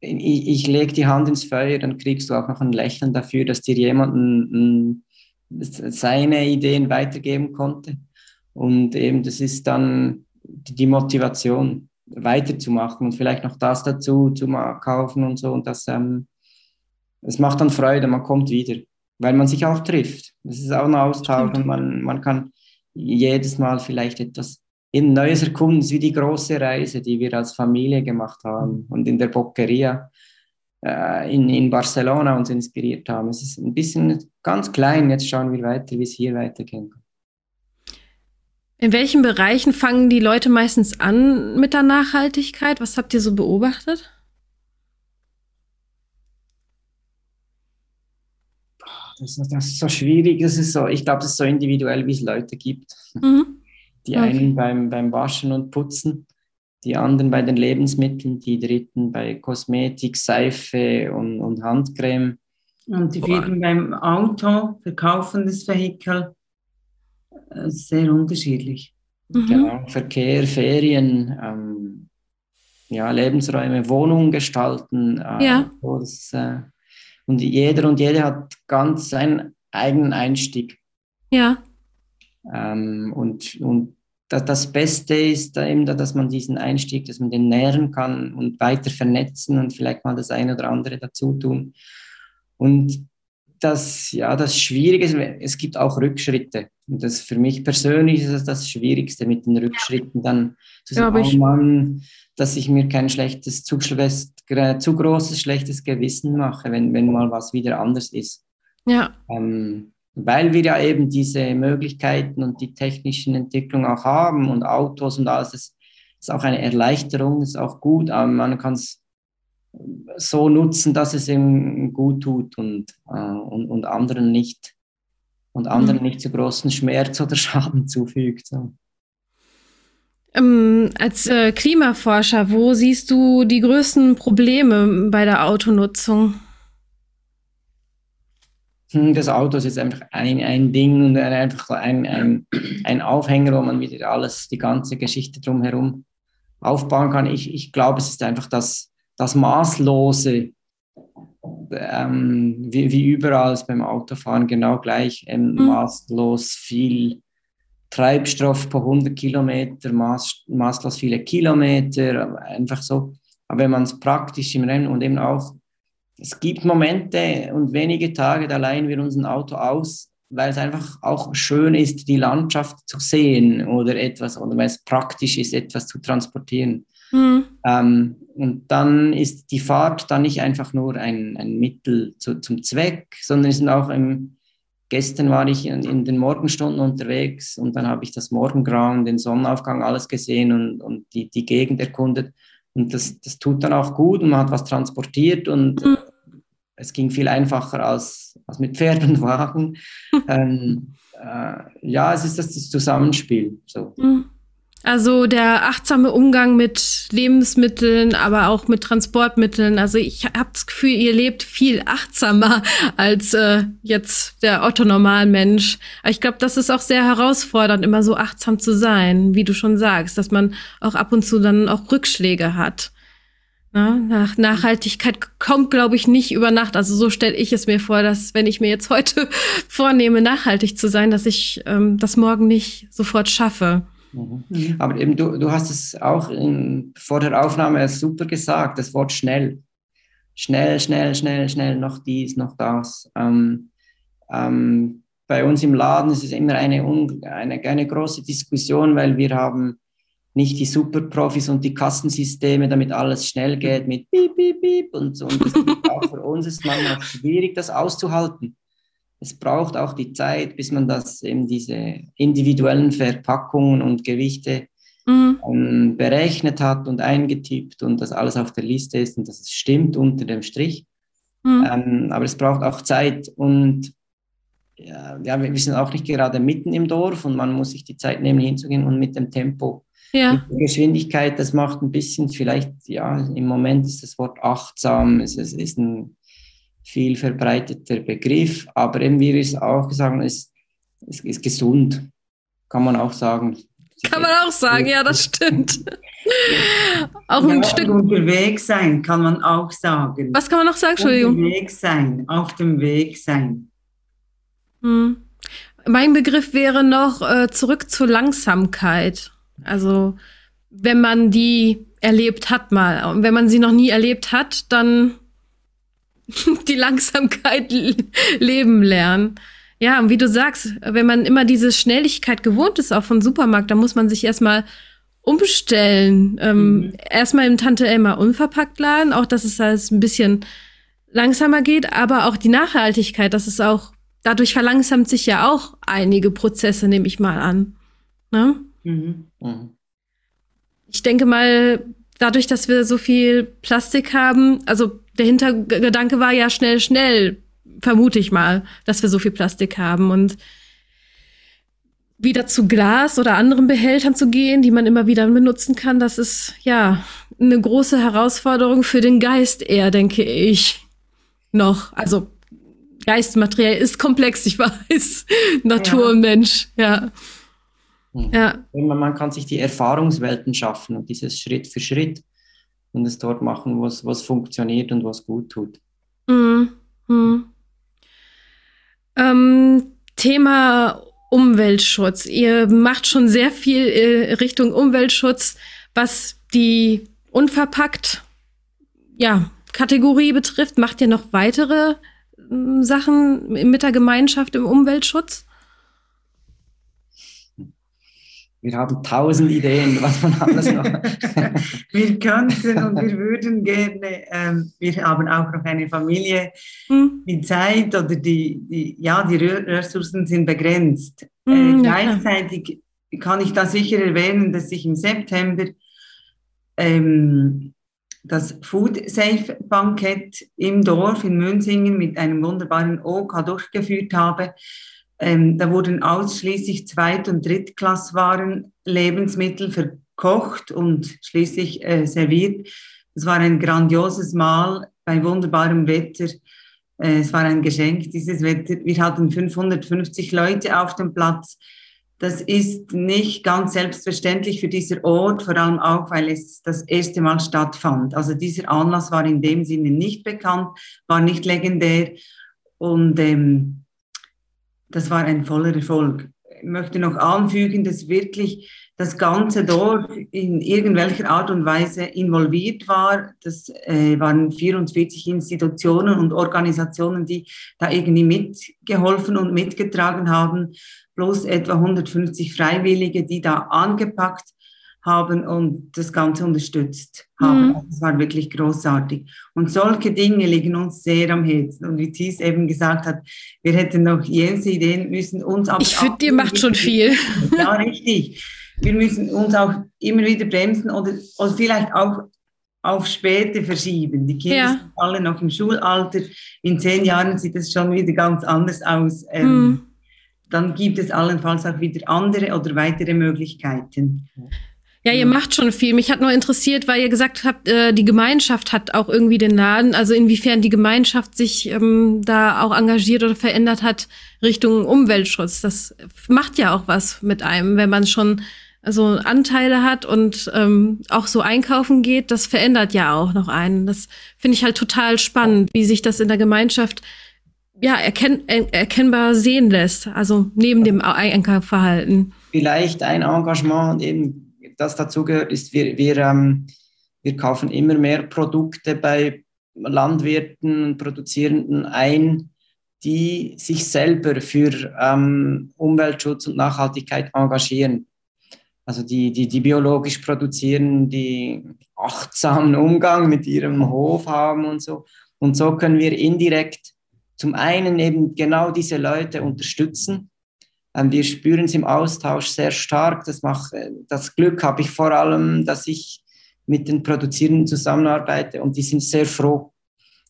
ich, ich lege die Hand ins Feuer, dann kriegst du auch noch ein Lächeln dafür, dass dir jemand ein, seine Ideen weitergeben konnte. Und eben, das ist dann die Motivation, weiterzumachen und vielleicht noch das dazu zu kaufen und so. Und das, ähm, das macht dann Freude, man kommt wieder, weil man sich auch trifft. Das ist auch ein Austausch und man, man kann jedes Mal vielleicht etwas eben Neues erkunden, ist wie die große Reise, die wir als Familie gemacht haben und in der Boqueria äh, in, in Barcelona uns inspiriert haben. Es ist ein bisschen ganz klein, jetzt schauen wir weiter, wie es hier weitergehen kann. In welchen Bereichen fangen die Leute meistens an mit der Nachhaltigkeit? Was habt ihr so beobachtet? Das, das ist so schwierig. Das ist so, ich glaube, das ist so individuell, wie es Leute gibt. Mhm. Die okay. einen beim, beim Waschen und Putzen, die anderen bei den Lebensmitteln, die dritten bei Kosmetik, Seife und, und Handcreme. Und die vierten beim Auto, verkaufendes Vehikel. äh, sehr unterschiedlich. Mhm. Genau, Verkehr, Ferien, ähm, ja, Lebensräume, Wohnungen gestalten. Äh, ja. Das, äh, und jeder und jede hat ganz seinen eigenen Einstieg. Ja. Ähm, und, und das, das Beste ist eben, dass man diesen Einstieg, dass man den nähren kann und weiter vernetzen und vielleicht mal das eine oder andere dazu tun. Und das, ja, das Schwierige ist, es gibt auch Rückschritte. Und das für mich persönlich ist das, das Schwierigste mit den Rückschritten dann zu sagen, oh Mann, dass ich mir kein schlechtes, zu, zu großes, schlechtes Gewissen mache, wenn, wenn mal was wieder anders ist. Ja. Ähm, weil wir ja eben diese Möglichkeiten und die technischen Entwicklungen auch haben und Autos und alles, das ist auch eine Erleichterung, ist auch gut, aber man kann es so nutzen, dass es ihm gut tut und, äh, und, und anderen nicht und anderen mhm. nicht zu großen Schmerz oder Schaden zufügt. So. Ähm, als äh, Klimaforscher, wo siehst du die größten Probleme bei der Autonutzung? Hm, das Auto ist einfach ein, ein Ding und einfach ein, ein, ein Aufhänger, wo man wieder alles, die ganze Geschichte drumherum aufbauen kann. Ich, ich glaube, es ist einfach das, das Maßlose, ähm, wie, wie überall beim Autofahren genau gleich, ähm, mhm. maßlos viel Treibstoff pro 100 Kilometer, maß, maßlos viele Kilometer, einfach so. Aber wenn man es praktisch im Rennen und eben auch es gibt Momente und wenige Tage, da leihen wir uns ein Auto aus, weil es einfach auch schön ist, die Landschaft zu sehen oder etwas, oder weil es praktisch ist, etwas zu transportieren. Mhm. Ähm, und dann ist die Fahrt dann nicht einfach nur ein, ein Mittel zu, zum Zweck, sondern es sind auch im, gestern war ich in, in, den Morgenstunden unterwegs und dann habe ich das Morgengrauen, den Sonnenaufgang, alles gesehen und, und die, die Gegend erkundet. Und das, das tut dann auch gut und man hat was transportiert und mhm. Es ging viel einfacher als, als mit Pferd und Wagen. ähm, äh, ja, es ist das, das Zusammenspiel. So. Mhm. Also der achtsame Umgang mit Lebensmitteln, aber auch mit Transportmitteln. Also ich habe das Gefühl, ihr lebt viel achtsamer als äh, jetzt der Otto-Normalmensch. Ich glaube, das ist auch sehr herausfordernd, immer so achtsam zu sein, wie du schon sagst, dass man auch ab und zu dann auch Rückschläge hat. Na, nach Nachhaltigkeit kommt, glaube ich, nicht über Nacht. Also so stelle ich es mir vor, dass wenn ich mir jetzt heute vornehme, nachhaltig zu sein, dass ich ähm, das morgen nicht sofort schaffe. Mhm. Aber eben, du, du hast es auch in, vor der Aufnahme super gesagt, das Wort schnell. Schnell, schnell, schnell, schnell, noch dies, noch das. Ähm, ähm, bei uns im Laden ist es immer eine, eine, eine große Diskussion, weil wir haben nicht die Superprofis und die Kassensysteme, damit alles schnell geht mit Piep, Piep, Piep und so. Und das auch für uns ist manchmal schwierig, das auszuhalten es braucht auch die Zeit, bis man das eben diese individuellen Verpackungen und Gewichte mhm. ähm, berechnet hat und eingetippt und das alles auf der Liste ist und dass es stimmt unter dem Strich. Mhm. Ähm, aber es braucht auch Zeit und ja, ja, wir sind auch nicht gerade mitten im Dorf und man muss sich die Zeit nehmen, hinzugehen und mit dem Tempo, ja. Geschwindigkeit, das macht ein bisschen vielleicht, ja, im Moment ist das Wort achtsam, es, es ist ein viel verbreiteter Begriff, aber eben, wie wir es auch gesagt haben, ist, ist, ist gesund, kann man auch sagen. Kann man auch sagen, ja, das stimmt. auch ein ja, Stück. Unterwegs sein, kann man auch sagen. Was kann man noch sagen, Entschuldigung? Unterwegs sein, auf dem Weg sein. Hm. Mein Begriff wäre noch äh, zurück zur Langsamkeit. Also, wenn man die erlebt hat mal. Und wenn man sie noch nie erlebt hat, dann die Langsamkeit leben lernen. Ja, und wie du sagst, wenn man immer diese Schnelligkeit gewohnt ist, auch von Supermarkt, dann muss man sich erstmal umstellen. Ähm, mhm. Erstmal im Tante Elma unverpackt laden, auch dass es alles ein bisschen langsamer geht, aber auch die Nachhaltigkeit, das ist auch, dadurch verlangsamt sich ja auch einige Prozesse, nehme ich mal an. Ne? Mhm. Mhm. Ich denke mal, dadurch, dass wir so viel Plastik haben, also der Hintergedanke war ja schnell, schnell, vermute ich mal, dass wir so viel Plastik haben und wieder zu Glas oder anderen Behältern zu gehen, die man immer wieder benutzen kann, das ist ja eine große Herausforderung für den Geist eher, denke ich. Noch. Also Geist, Material ist komplex, ich weiß. Natur ja. und Mensch, ja. Ja. Man kann sich die Erfahrungswelten schaffen und dieses Schritt für Schritt und es dort machen, was, was funktioniert und was gut tut. Mhm. Mhm. Ähm, Thema Umweltschutz. Ihr macht schon sehr viel äh, Richtung Umweltschutz, was die unverpackt ja, Kategorie betrifft. Macht ihr noch weitere äh, Sachen mit der Gemeinschaft im Umweltschutz? Wir haben tausend Ideen, was man alles noch. wir könnten und wir würden gerne, ähm, wir haben auch noch eine Familie. Hm. Die Zeit oder die, die, ja, die Ressourcen sind begrenzt. Hm, äh, gleichzeitig kann ich da sicher erwähnen, dass ich im September ähm, das Food Safe Bankett im Dorf in Münzingen mit einem wunderbaren OK durchgeführt habe. Ähm, da wurden ausschließlich Zweit- und Drittklasswaren, Lebensmittel verkocht und schließlich äh, serviert. Es war ein grandioses Mahl bei wunderbarem Wetter. Äh, es war ein Geschenk, dieses Wetter. Wir hatten 550 Leute auf dem Platz. Das ist nicht ganz selbstverständlich für dieser Ort, vor allem auch, weil es das erste Mal stattfand. Also dieser Anlass war in dem Sinne nicht bekannt, war nicht legendär und ähm, das war ein voller Erfolg. Ich möchte noch anfügen, dass wirklich das ganze Dorf in irgendwelcher Art und Weise involviert war. Das äh, waren 44 Institutionen und Organisationen, die da irgendwie mitgeholfen und mitgetragen haben, plus etwa 150 Freiwillige, die da angepackt haben und das Ganze unterstützt haben. Mhm. Das war wirklich großartig. Und solche Dinge liegen uns sehr am Herzen. Und wie Thies eben gesagt hat, wir hätten noch jense Ideen, müssen uns aber. Ich finde, ihr macht schon viel. Ja, richtig. Wir müssen uns auch immer wieder bremsen oder, oder vielleicht auch auf später verschieben. Die Kinder ja. sind alle noch im Schulalter. In zehn Jahren sieht es schon wieder ganz anders aus. Ähm, mhm. Dann gibt es allenfalls auch wieder andere oder weitere Möglichkeiten. Ja, ihr macht schon viel. Mich hat nur interessiert, weil ihr gesagt habt, äh, die Gemeinschaft hat auch irgendwie den Laden. Also inwiefern die Gemeinschaft sich ähm, da auch engagiert oder verändert hat Richtung Umweltschutz. Das macht ja auch was mit einem, wenn man schon so Anteile hat und ähm, auch so einkaufen geht. Das verändert ja auch noch einen. Das finde ich halt total spannend, wie sich das in der Gemeinschaft ja erkenn erkennbar sehen lässt. Also neben dem Einkaufverhalten. Vielleicht ein Engagement eben das dazugehört, ist, wir, wir, ähm, wir kaufen immer mehr Produkte bei Landwirten und Produzierenden ein, die sich selber für ähm, Umweltschutz und Nachhaltigkeit engagieren. Also die, die, die biologisch produzieren, die achtsamen Umgang mit ihrem Hof haben und so. Und so können wir indirekt zum einen eben genau diese Leute unterstützen, wir spüren es im Austausch sehr stark. Das, macht, äh, das Glück habe ich vor allem, dass ich mit den Produzierenden zusammenarbeite und die sind sehr froh,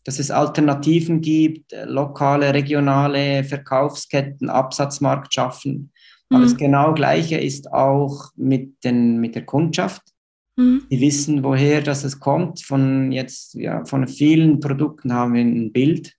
dass es Alternativen gibt, äh, lokale, regionale Verkaufsketten, Absatzmarkt schaffen. Aber mhm. das genau Gleiche ist auch mit, den, mit der Kundschaft. Mhm. Die wissen, woher das es kommt. Von jetzt, ja, von vielen Produkten haben wir ein Bild,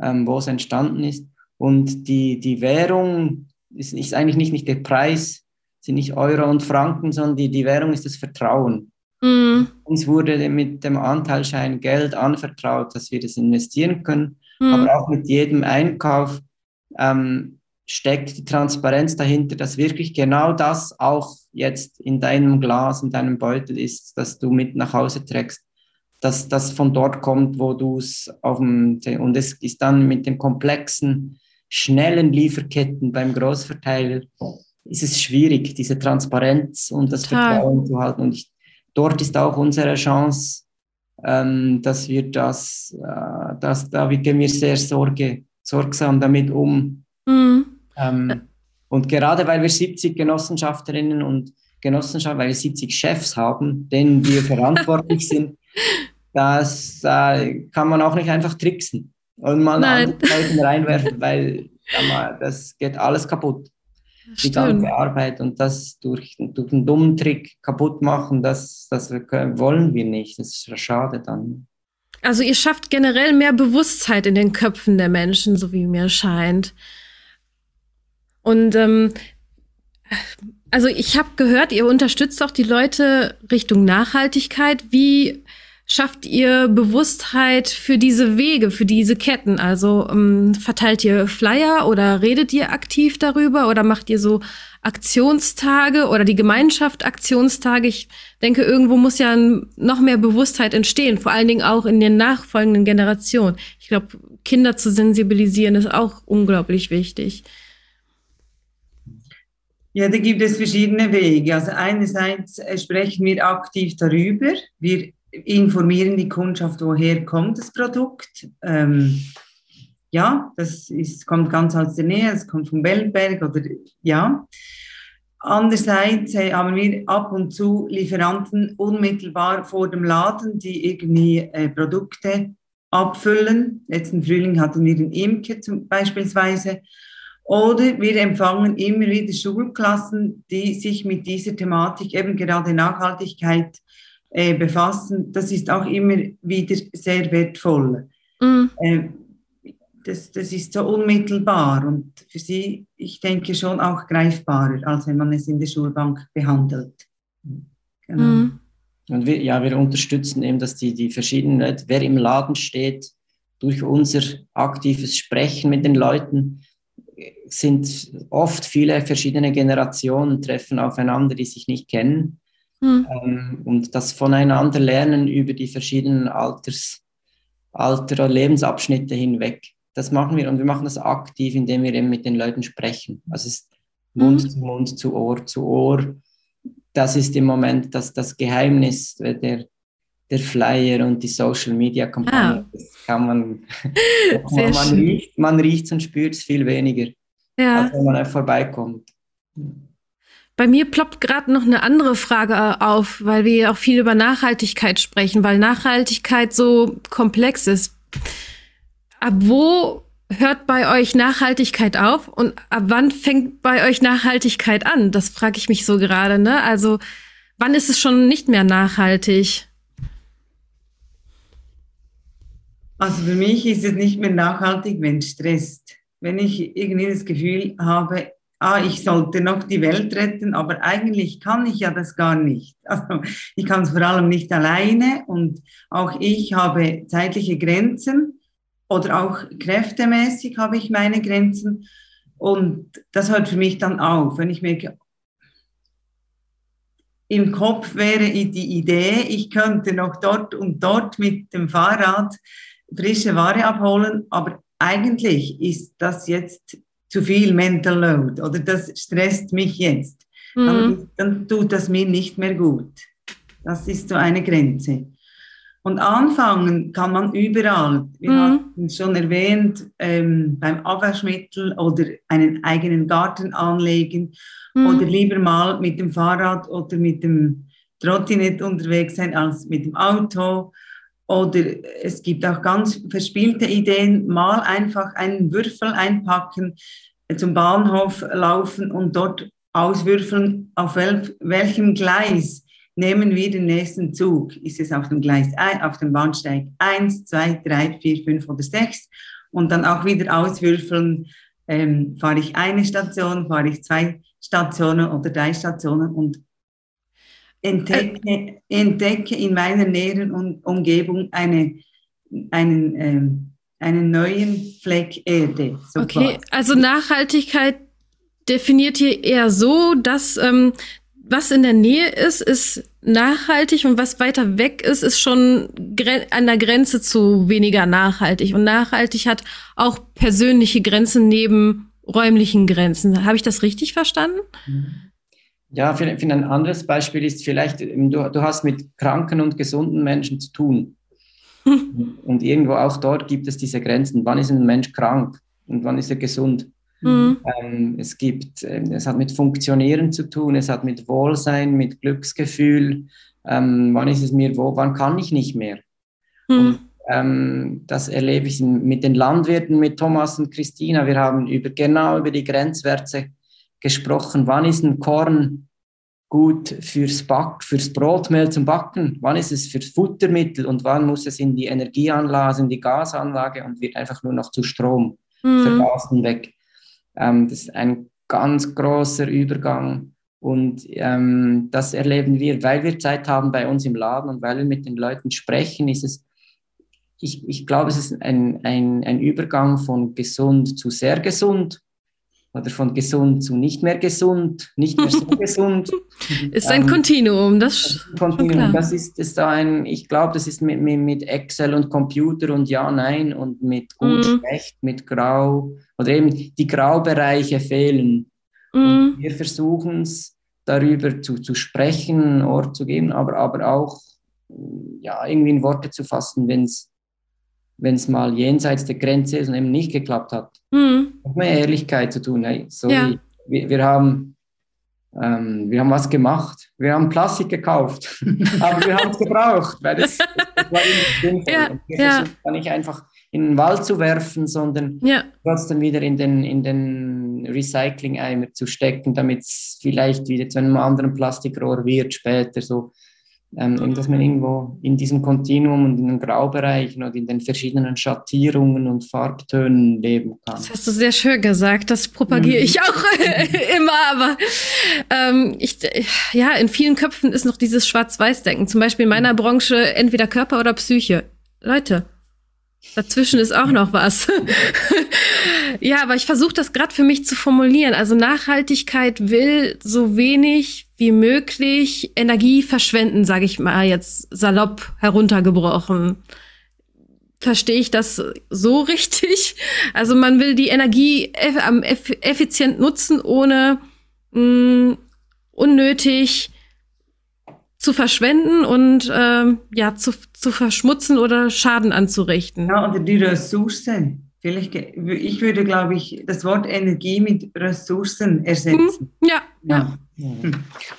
ähm, wo es entstanden ist. Und die, die Währung ist, ist eigentlich nicht, nicht der Preis, sind nicht Euro und Franken, sondern die, die Währung ist das Vertrauen. Mm. Uns wurde mit dem Anteilschein Geld anvertraut, dass wir das investieren können, mm. aber auch mit jedem Einkauf ähm, steckt die Transparenz dahinter, dass wirklich genau das auch jetzt in deinem Glas, in deinem Beutel ist, dass du mit nach Hause trägst, dass das von dort kommt, wo du es auf dem, und es ist dann mit den komplexen schnellen Lieferketten beim Großverteiler ist es schwierig, diese Transparenz und das Total. Vertrauen zu halten. Und ich, dort ist auch unsere Chance, ähm, dass wir das, äh, dass, da gehen wir sehr Sorge, sorgsam damit um. Mhm. Ähm, und gerade weil wir 70 Genossenschafterinnen und Genossenschaften, weil wir 70 Chefs haben, denen wir verantwortlich sind, das äh, kann man auch nicht einfach tricksen und mal Nein. Leuten reinwerfen, weil das geht alles kaputt. Die Stimmt. ganze Arbeit und das durch, durch einen dummen Trick kaputt machen, das, das wollen wir nicht. Das ist schade dann. Also ihr schafft generell mehr Bewusstheit in den Köpfen der Menschen, so wie mir scheint. Und ähm, also ich habe gehört, ihr unterstützt auch die Leute Richtung Nachhaltigkeit. Wie schafft ihr Bewusstheit für diese Wege, für diese Ketten? Also ähm, verteilt ihr Flyer oder redet ihr aktiv darüber oder macht ihr so Aktionstage oder die Gemeinschaft Aktionstage? Ich denke, irgendwo muss ja noch mehr Bewusstheit entstehen, vor allen Dingen auch in den nachfolgenden Generationen. Ich glaube, Kinder zu sensibilisieren ist auch unglaublich wichtig. Ja, da gibt es verschiedene Wege. Also einerseits äh, sprechen wir aktiv darüber. Wir informieren die Kundschaft, woher kommt das Produkt. Ähm, ja, das ist, kommt ganz aus der Nähe, es kommt vom Wellenberg oder ja. Andererseits äh, haben wir ab und zu Lieferanten unmittelbar vor dem Laden, die irgendwie äh, Produkte abfüllen. Letzten Frühling hatten wir den Imker zum, beispielsweise. Oder wir empfangen immer wieder Schulklassen, die sich mit dieser Thematik, eben gerade Nachhaltigkeit, äh, befassen. Das ist auch immer wieder sehr wertvoll. Mhm. Äh, das, das ist so unmittelbar und für sie, ich denke, schon auch greifbarer, als wenn man es in der Schulbank behandelt. Genau. Mhm. Und wir, ja, wir unterstützen eben, dass die, die verschiedenen, wer im Laden steht, durch unser aktives Sprechen mit den Leuten, sind oft viele verschiedene Generationen treffen aufeinander, die sich nicht kennen. Mhm. Ähm, und das voneinander lernen über die verschiedenen Alters, Alter- und Lebensabschnitte hinweg. Das machen wir und wir machen das aktiv, indem wir eben mit den Leuten sprechen. Also es ist Mund mhm. zu Mund, zu Ohr zu Ohr. Das ist im Moment das, das Geheimnis der, der Flyer und die Social Media Kampagne. Ah. Das kann man, man, man, riecht, man riecht und spürt es viel weniger, ja. als wenn man vorbeikommt. Bei mir ploppt gerade noch eine andere Frage äh, auf, weil wir auch viel über Nachhaltigkeit sprechen, weil Nachhaltigkeit so komplex ist. Ab wo hört bei euch Nachhaltigkeit auf und ab wann fängt bei euch Nachhaltigkeit an? Das frage ich mich so gerade, ne? Also, wann ist es schon nicht mehr nachhaltig? Also für mich ist es nicht mehr nachhaltig, wenn es stresst. Wenn ich irgendwie das Gefühl habe, ah, ich sollte noch die Welt retten, aber eigentlich kann ich ja das gar nicht. Also ich kann es vor allem nicht alleine und auch ich habe zeitliche Grenzen oder auch kräftemäßig habe ich meine Grenzen und das hört für mich dann auf, wenn ich merke, im Kopf wäre die Idee, ich könnte noch dort und dort mit dem Fahrrad frische Ware abholen, aber eigentlich ist das jetzt zu viel Mental Load oder das stresst mich jetzt. Mhm. Dann, dann tut das mir nicht mehr gut. Das ist so eine Grenze. Und anfangen kann man überall. Wir mhm. hatten schon erwähnt, ähm, beim Abwaschmittel oder einen eigenen Garten anlegen mhm. oder lieber mal mit dem Fahrrad oder mit dem Trottinett unterwegs sein als mit dem Auto oder es gibt auch ganz verspielte Ideen, mal einfach einen Würfel einpacken, zum Bahnhof laufen und dort auswürfeln, auf wel welchem Gleis nehmen wir den nächsten Zug. Ist es auf dem Gleis, auf dem Bahnsteig 1, 2, 3, 4, 5 oder 6? Und dann auch wieder auswürfeln, ähm, fahre ich eine Station, fahre ich zwei Stationen oder drei Stationen und entdecke, entdecke in meiner näheren Umgebung eine, einen, ähm, einen neuen Fleck Erde. So okay, also Nachhaltigkeit definiert ihr eher so, dass ähm, was in der Nähe ist, ist nachhaltig und was weiter weg ist, ist schon an der Grenze zu weniger nachhaltig. Und nachhaltig hat auch persönliche Grenzen neben räumlichen Grenzen. Habe ich das richtig verstanden? Mhm. Ja, für, für ein anderes Beispiel ist vielleicht, ähm, du, du hast mit kranken und gesunden Menschen zu tun. und irgendwo auch dort gibt es diese Grenzen. Wann ist ein Mensch krank und wann ist er gesund? Mhm. Ähm, es gibt, äh, es hat mit Funktionieren zu tun, es hat mit Wohlsein, mit Glücksgefühl. Ähm, wann ist es mir wo, wann kann ich nicht mehr? Mhm. Und, ähm, das erlebe ich mit den Landwirten, mit Thomas und Christina. Wir haben über, genau über die Grenzwerte gesprochen, wann ist ein Korn gut fürs Back, fürs Brotmehl zum Backen? Wann ist es fürs Futtermittel und wann muss es in die Energieanlage, in die Gasanlage und wird einfach nur noch zu Strom mhm. vergasen weg? Ähm, das ist ein ganz großer Übergang und ähm, das erleben wir, weil wir Zeit haben bei uns im Laden und weil wir mit den Leuten sprechen, ist es, ich, ich glaube, es ist ein, ein, ein Übergang von gesund zu sehr gesund oder von gesund zu nicht mehr gesund, nicht mehr so gesund. ist ein ähm, Kontinuum, das, Kontinuum. das ist, ist ein, ich glaube, das ist mit, mit, Excel und Computer und ja, nein und mit gut, mhm. schlecht, mit grau oder eben die Graubereiche fehlen. Mhm. Und wir versuchen es darüber zu, zu sprechen, Ort zu geben, aber, aber auch ja, irgendwie in Worte zu fassen, wenn es wenn es mal jenseits der Grenze ist und eben nicht geklappt hat. Mhm. Mit mehr Ehrlichkeit zu tun. Hey, sorry, ja. wir, wir, haben, ähm, wir haben was gemacht. Wir haben Plastik gekauft, aber wir haben es gebraucht, weil das, das, war immer sinnvoll. Ja. Und wir ja. versuchen nicht einfach in den Wald zu werfen, sondern ja. trotzdem wieder in den, in den Recycling-Eimer zu stecken, damit es vielleicht wieder zu einem anderen Plastikrohr wird später. So ähm, dass man irgendwo in diesem Kontinuum und in den Graubereichen und in den verschiedenen Schattierungen und Farbtönen leben kann. Das hast du sehr schön gesagt, das propagiere mhm. ich auch immer, aber ähm, ich, ja, in vielen Köpfen ist noch dieses Schwarz-Weiß-Denken, zum Beispiel in meiner Branche entweder Körper oder Psyche. Leute, Dazwischen ist auch noch was. ja, aber ich versuche das gerade für mich zu formulieren. Also Nachhaltigkeit will so wenig wie möglich Energie verschwenden, sage ich mal jetzt salopp heruntergebrochen. Verstehe ich das so richtig? Also man will die Energie eff effizient nutzen, ohne mh, mm, unnötig zu verschwenden und ähm, ja zu, zu verschmutzen oder Schaden anzurichten. Ja, oder die Ressourcen. Vielleicht, ich würde, glaube ich, das Wort Energie mit Ressourcen ersetzen. Hm, ja, ja. ja.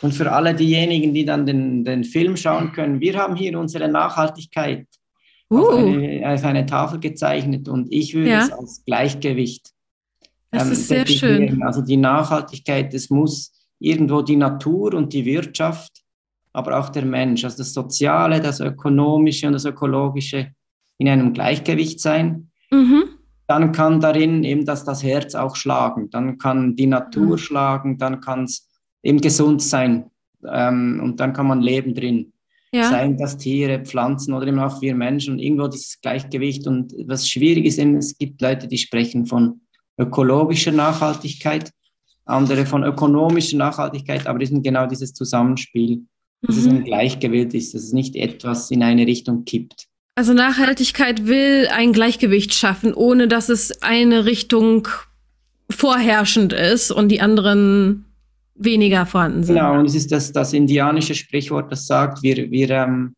Und für alle diejenigen, die dann den, den Film schauen können, wir haben hier unsere Nachhaltigkeit uh. auf, eine, auf, eine, Tafel gezeichnet und ich würde ja. es als Gleichgewicht. Das ähm, ist sehr schön. Also die Nachhaltigkeit, es muss irgendwo die Natur und die Wirtschaft aber auch der Mensch, also das Soziale, das Ökonomische und das Ökologische in einem Gleichgewicht sein. Mhm. Dann kann darin eben das, das Herz auch schlagen, dann kann die Natur mhm. schlagen, dann kann es eben gesund sein ähm, und dann kann man leben drin. Ja. Seien das Tiere, Pflanzen oder eben auch wir Menschen, irgendwo dieses Gleichgewicht. Und was schwierig ist, eben, es gibt Leute, die sprechen von ökologischer Nachhaltigkeit, andere von ökonomischer Nachhaltigkeit, aber das ist genau dieses Zusammenspiel dass mhm. es ein Gleichgewicht ist, dass es nicht etwas in eine Richtung kippt. Also Nachhaltigkeit will ein Gleichgewicht schaffen, ohne dass es eine Richtung vorherrschend ist und die anderen weniger vorhanden sind. Genau, und es ist das, das indianische Sprichwort, das sagt, wir, wir, ähm,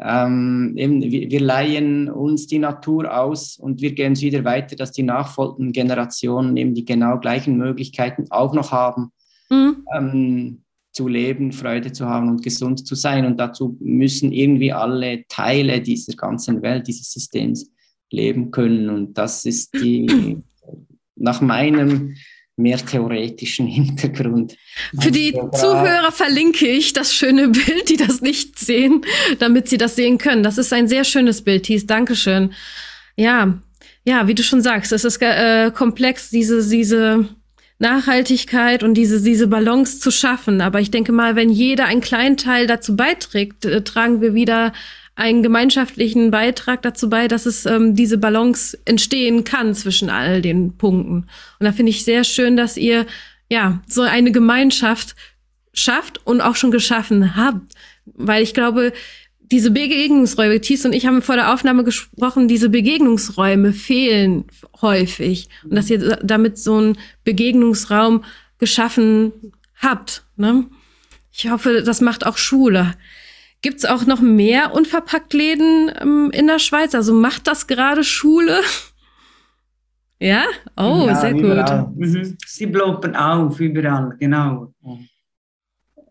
ähm, eben, wir, wir, leihen uns die Natur aus und wir gehen es wieder weiter, dass die nachfolgenden Generationen eben die genau gleichen Möglichkeiten auch noch haben. Mhm. Ähm, zu leben, Freude zu haben und gesund zu sein. Und dazu müssen irgendwie alle Teile dieser ganzen Welt, dieses Systems leben können. Und das ist die, nach meinem mehr theoretischen Hintergrund. Für die Zuhörer verlinke ich das schöne Bild, die das nicht sehen, damit sie das sehen können. Das ist ein sehr schönes Bild, Thies. Dankeschön. Ja, ja, wie du schon sagst, es ist äh, komplex, diese, diese Nachhaltigkeit und diese, diese Balance zu schaffen. Aber ich denke mal, wenn jeder einen kleinen Teil dazu beiträgt, äh, tragen wir wieder einen gemeinschaftlichen Beitrag dazu bei, dass es ähm, diese Balance entstehen kann zwischen all den Punkten. Und da finde ich sehr schön, dass ihr ja so eine Gemeinschaft schafft und auch schon geschaffen habt. Weil ich glaube, diese Begegnungsräume, Thies und ich haben vor der Aufnahme gesprochen, diese Begegnungsräume fehlen häufig. Und dass ihr damit so einen Begegnungsraum geschaffen habt. Ne? Ich hoffe, das macht auch Schule. Gibt's auch noch mehr Unverpacktläden ähm, in der Schweiz? Also macht das gerade Schule? ja? Oh, ja, sehr gut. Mhm. Sie bloppen auf überall, genau.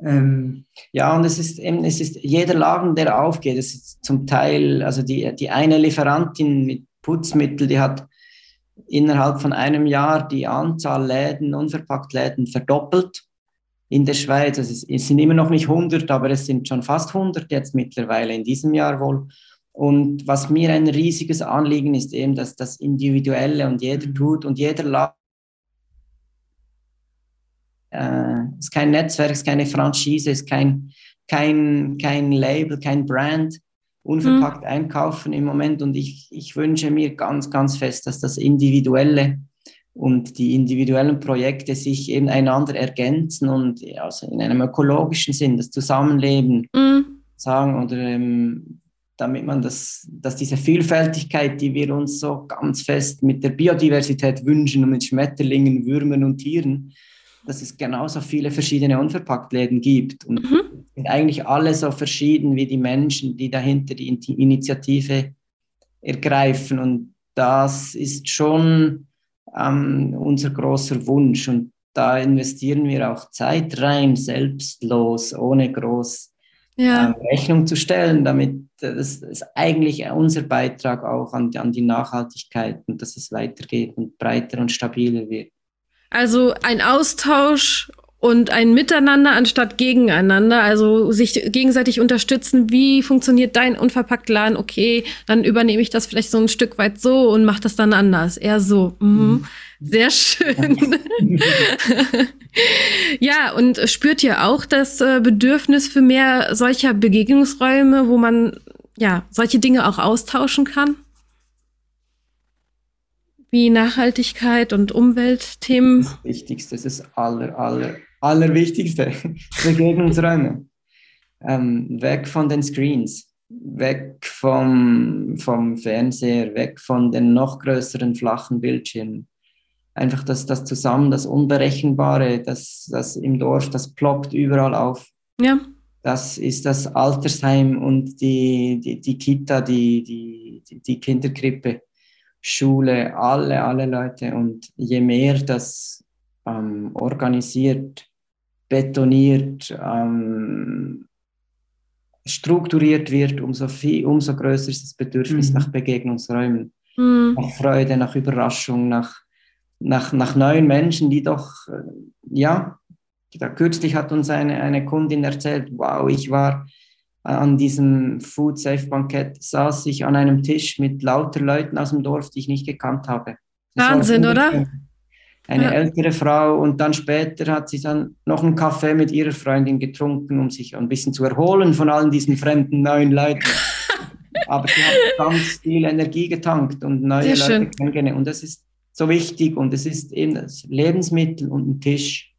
Ähm, ja, und es ist eben, es ist jeder Laden, der aufgeht, es ist zum Teil, also die, die eine Lieferantin mit Putzmittel, die hat innerhalb von einem Jahr die Anzahl Läden, unverpackt Läden verdoppelt. in der Schweiz. Also es, es, sind immer noch nicht 100, aber es sind schon fast 100 jetzt mittlerweile in diesem Jahr wohl. Und was mir ein riesiges Anliegen ist, eben, dass das Individuelle und jeder mhm. tut und jeder Laden äh, ist kein Netzwerk, ist keine Franchise, ist kein, kein, kein Label, kein Brand, unverpackt mhm. einkaufen im Moment. Und ich, ich wünsche mir ganz, ganz fest, dass das Individuelle und die individuellen Projekte sich eben einander ergänzen und also in einem ökologischen Sinn das Zusammenleben mhm. sagen oder ähm, damit man das, dass diese Vielfältigkeit, die wir uns so ganz fest mit der Biodiversität wünschen und mit Schmetterlingen, Würmern und Tieren, dass es genauso viele verschiedene Unverpacktläden gibt. Und mhm. sind eigentlich alle so verschieden wie die Menschen, die dahinter die Initiative ergreifen. Und das ist schon ähm, unser großer Wunsch. Und da investieren wir auch Zeit rein, selbstlos, ohne groß ja. äh, Rechnung zu stellen, damit das ist eigentlich unser Beitrag auch an, an die Nachhaltigkeit und dass es weitergeht und breiter und stabiler wird. Also ein Austausch und ein Miteinander anstatt gegeneinander, also sich gegenseitig unterstützen. Wie funktioniert dein unverpackt Laden? Okay, dann übernehme ich das vielleicht so ein Stück weit so und mache das dann anders. Eher so. Mhm. mhm. Sehr schön. ja, und spürt ihr auch das äh, Bedürfnis für mehr solcher Begegnungsräume, wo man ja solche Dinge auch austauschen kann? Wie Nachhaltigkeit und Umweltthemen? Das Wichtigste, das ist aller, aller, allerwichtigste. Begegnungsräume. Ähm, weg von den Screens, weg vom, vom Fernseher, weg von den noch größeren flachen Bildschirmen. Einfach das, das Zusammen, das Unberechenbare, das, das im Dorf, das ploppt überall auf. Ja. Das ist das Altersheim und die, die, die Kita, die, die, die Kinderkrippe Schule, alle, alle Leute. Und je mehr das ähm, organisiert, betoniert, ähm, strukturiert wird, umso, viel, umso größer ist das Bedürfnis mhm. nach Begegnungsräumen, mhm. nach Freude, nach Überraschung, nach, nach, nach neuen Menschen, die doch, äh, ja, da kürzlich hat uns eine, eine Kundin erzählt, wow, ich war an diesem Food Safe Bankett saß ich an einem Tisch mit lauter Leuten aus dem Dorf, die ich nicht gekannt habe. Das Wahnsinn, oder? Eine ja. ältere Frau und dann später hat sie dann noch einen Kaffee mit ihrer Freundin getrunken, um sich ein bisschen zu erholen von allen diesen fremden neuen Leuten. Aber sie hat ganz viel Energie getankt und neue Sehr Leute kennengelernt. Und das ist so wichtig und es ist eben das Lebensmittel und ein Tisch.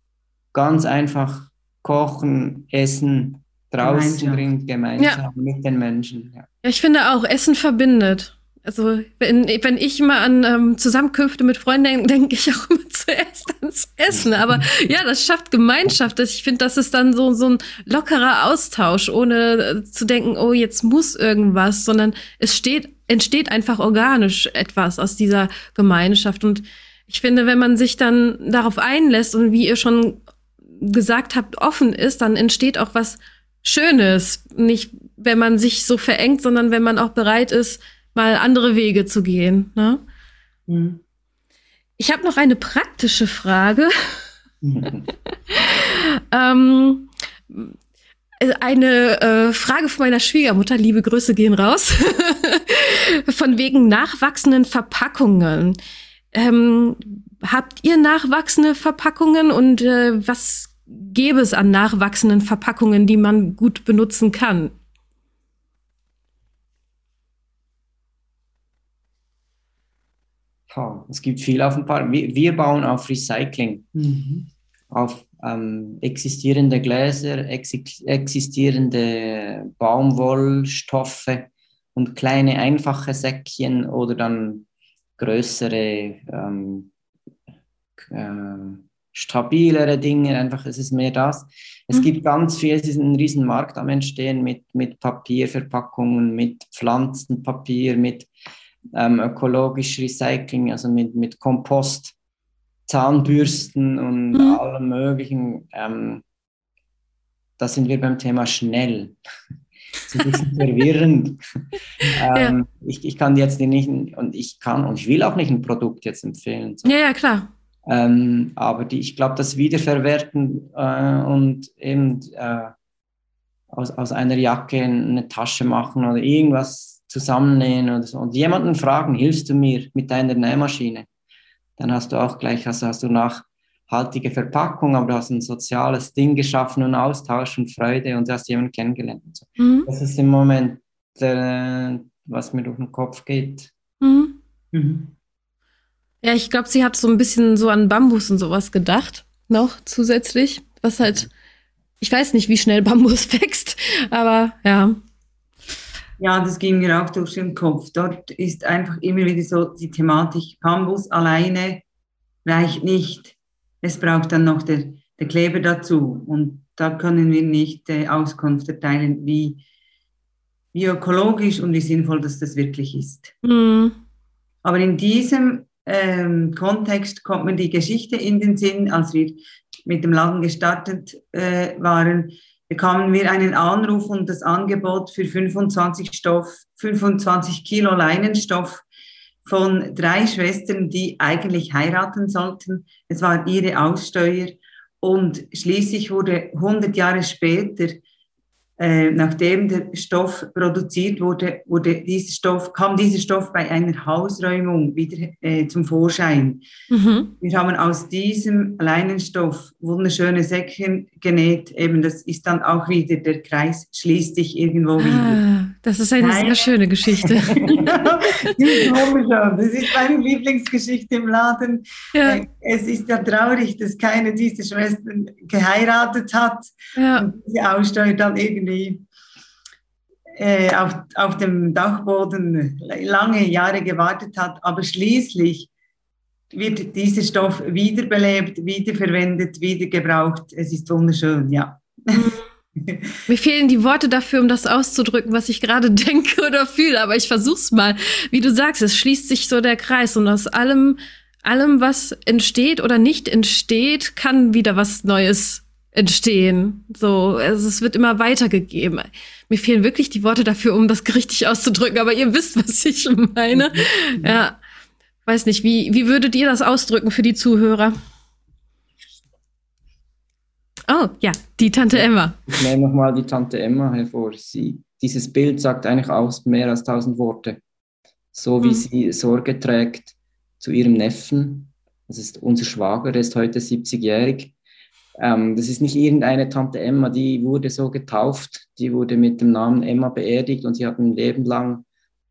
Ganz einfach kochen, essen, draußen drin, gemeinsam ja. mit den Menschen. Ja. ja. ich finde auch, Essen verbindet. Also wenn, wenn ich mal an ähm, Zusammenkünfte mit Freunden denke, denke ich auch immer zuerst ans Essen. Aber ja, das schafft Gemeinschaft. Ich finde, das ist dann so, so ein lockerer Austausch, ohne äh, zu denken, oh, jetzt muss irgendwas, sondern es steht, entsteht einfach organisch etwas aus dieser Gemeinschaft. Und ich finde, wenn man sich dann darauf einlässt und wie ihr schon gesagt habt, offen ist, dann entsteht auch was Schönes. Nicht, wenn man sich so verengt, sondern wenn man auch bereit ist, mal andere Wege zu gehen. Ne? Mhm. Ich habe noch eine praktische Frage. ähm, eine äh, Frage von meiner Schwiegermutter, liebe Grüße gehen raus, von wegen nachwachsenden Verpackungen. Ähm, habt ihr nachwachsende Verpackungen und äh, was gäbe es an nachwachsenden Verpackungen, die man gut benutzen kann? es gibt viel auf dem Park. Wir, bauen auf Recycling, mhm. auf ähm, existierende Gläser, ex existierende Baumwollstoffe und kleine einfache Säckchen oder dann größere ähm, äh, stabilere Dinge, einfach es ist mehr das. Es mhm. gibt ganz viel, es ist ein riesen Markt am Entstehen mit, mit Papierverpackungen, mit Pflanzenpapier, mit ähm, ökologisch Recycling, also mit, mit Kompost, Zahnbürsten und mhm. allem möglichen. Ähm, da sind wir beim Thema schnell. Das ist ein bisschen verwirrend. ähm, ja. ich, ich kann jetzt nicht, und ich kann und ich will auch nicht ein Produkt jetzt empfehlen. So. Ja, ja, klar. Ähm, aber die, ich glaube, das Wiederverwerten äh, und eben äh, aus, aus einer Jacke eine Tasche machen oder irgendwas zusammennähen oder so und jemanden fragen, hilfst du mir mit deiner Nähmaschine? Dann hast du auch gleich, also hast du nachhaltige Verpackung, aber du hast ein soziales Ding geschaffen und Austausch und Freude und du hast jemanden kennengelernt. So. Mhm. Das ist im Moment, äh, was mir durch den Kopf geht. Mhm. Mhm. Ja, ich glaube, sie hat so ein bisschen so an Bambus und sowas gedacht, noch zusätzlich, was halt, ich weiß nicht, wie schnell Bambus wächst, aber ja. Ja, das ging mir auch durch den Kopf. Dort ist einfach immer wieder so die Thematik, Bambus alleine reicht nicht. Es braucht dann noch der, der Kleber dazu. Und da können wir nicht äh, Auskunft erteilen, wie, wie ökologisch und wie sinnvoll das, das wirklich ist. Mhm. Aber in diesem ähm, Kontext kommt mir die Geschichte in den Sinn, als wir mit dem Laden gestartet äh, waren, bekamen wir einen Anruf und das Angebot für 25, Stoff, 25 Kilo Leinenstoff von drei Schwestern, die eigentlich heiraten sollten. Es war ihre Aussteuer. Und schließlich wurde 100 Jahre später äh, nachdem der Stoff produziert wurde, wurde dieser Stoff, kam dieser Stoff bei einer Hausräumung wieder äh, zum Vorschein. Mhm. Wir haben aus diesem Leinenstoff wunderschöne Säckchen genäht. Eben, das ist dann auch wieder, der Kreis schließt sich irgendwo ah, wieder. Das ist eine Nein. sehr schöne Geschichte. das ist meine Lieblingsgeschichte im Laden. Ja. Äh, es ist ja traurig, dass keine dieser Schwestern geheiratet hat. Ja. Und diese Aussteuer dann irgendwie irgendwie äh, auf, auf dem Dachboden lange Jahre gewartet hat, aber schließlich wird dieser Stoff wiederbelebt, wiederverwendet, wiedergebraucht. Es ist wunderschön, ja. Mir fehlen die Worte dafür, um das auszudrücken, was ich gerade denke oder fühle, aber ich versuch's mal. Wie du sagst, es schließt sich so der Kreis und aus allem, allem, was entsteht oder nicht entsteht, kann wieder was Neues entstehen. So, also es wird immer weitergegeben. Mir fehlen wirklich die Worte dafür, um das richtig auszudrücken, aber ihr wisst, was ich meine. Mhm. Ja, weiß nicht, wie, wie würdet ihr das ausdrücken für die Zuhörer? Oh, ja, die Tante Emma. Ich nehme nochmal die Tante Emma hervor. Sie, dieses Bild sagt eigentlich aus mehr als tausend Worte. So wie mhm. sie Sorge trägt zu ihrem Neffen. Das ist unser Schwager, der ist heute 70-jährig ähm, das ist nicht irgendeine Tante Emma, die wurde so getauft, die wurde mit dem Namen Emma beerdigt und sie hat ein Leben lang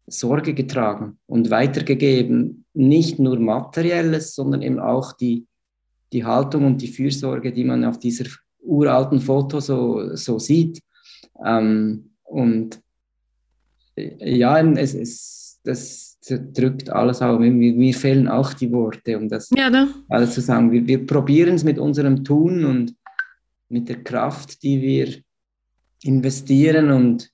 Sorge getragen und weitergegeben, nicht nur materielles, sondern eben auch die, die Haltung und die Fürsorge, die man auf dieser uralten Foto so, so sieht. Ähm, und äh, ja, es, es, das, drückt alles auf. Mir, mir, fehlen auch die Worte, um das ja, ne? alles zu sagen. Wir, wir probieren es mit unserem Tun und mit der Kraft, die wir investieren und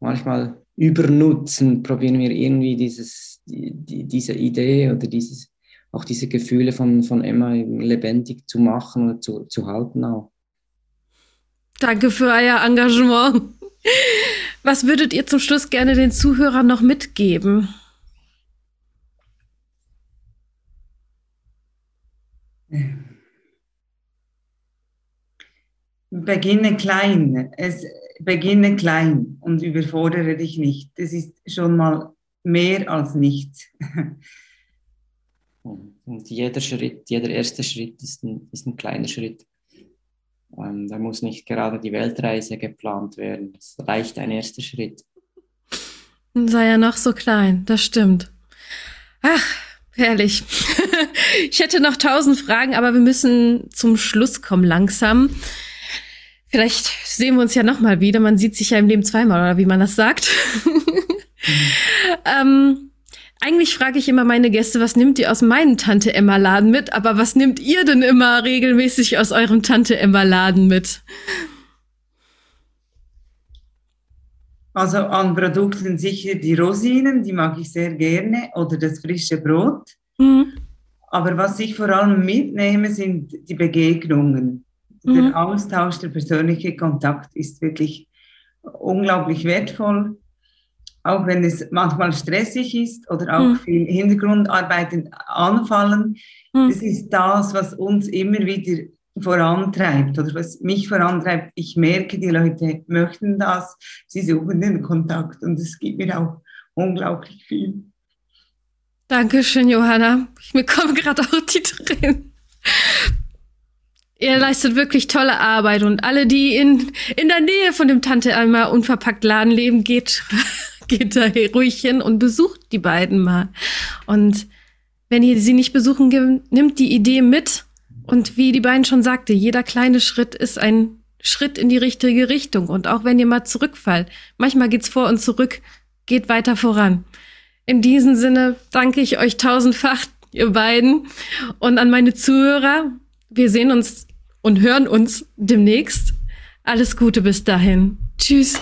manchmal übernutzen, probieren wir irgendwie dieses, die, diese Idee oder dieses, auch diese Gefühle von, von Emma lebendig zu machen oder zu, zu halten auch. Danke für euer Engagement. Was würdet ihr zum Schluss gerne den Zuhörern noch mitgeben? Beginne klein. Es beginne klein und überfordere dich nicht. Das ist schon mal mehr als nichts. Und jeder Schritt, jeder erste Schritt ist ein, ist ein kleiner Schritt. Ähm, da muss nicht gerade die Weltreise geplant werden. Es reicht ein erster Schritt. Sei ja noch so klein, das stimmt. Ach, Herrlich. ich hätte noch tausend Fragen, aber wir müssen zum Schluss kommen langsam. Vielleicht sehen wir uns ja noch mal wieder. Man sieht sich ja im Leben zweimal, oder wie man das sagt. ähm, eigentlich frage ich immer meine Gäste, was nimmt ihr aus meinem Tante Emma Laden mit? Aber was nehmt ihr denn immer regelmäßig aus eurem Tante Emma Laden mit? Also an Produkten sicher die Rosinen, die mag ich sehr gerne, oder das frische Brot. Mhm. Aber was ich vor allem mitnehme, sind die Begegnungen. Mhm. Der Austausch, der persönliche Kontakt ist wirklich unglaublich wertvoll. Auch wenn es manchmal stressig ist oder auch hm. viel Hintergrundarbeiten anfallen, hm. das ist das, was uns immer wieder vorantreibt oder was mich vorantreibt. Ich merke, die Leute möchten das, sie suchen den Kontakt und es gibt mir auch unglaublich viel. Dankeschön, Johanna. Mir kommen gerade auch die Tränen. Ihr leistet wirklich tolle Arbeit und alle, die in, in der Nähe von dem Tante Alma unverpackt Laden leben, geht, geht da ruhig hin und besucht die beiden mal. Und wenn ihr sie nicht besuchen, nimmt die Idee mit. Und wie die beiden schon sagte, jeder kleine Schritt ist ein Schritt in die richtige Richtung. Und auch wenn ihr mal zurückfallt, manchmal geht's vor und zurück, geht weiter voran. In diesem Sinne danke ich euch tausendfach, ihr beiden, und an meine Zuhörer. Wir sehen uns und hören uns demnächst. Alles Gute bis dahin. Tschüss.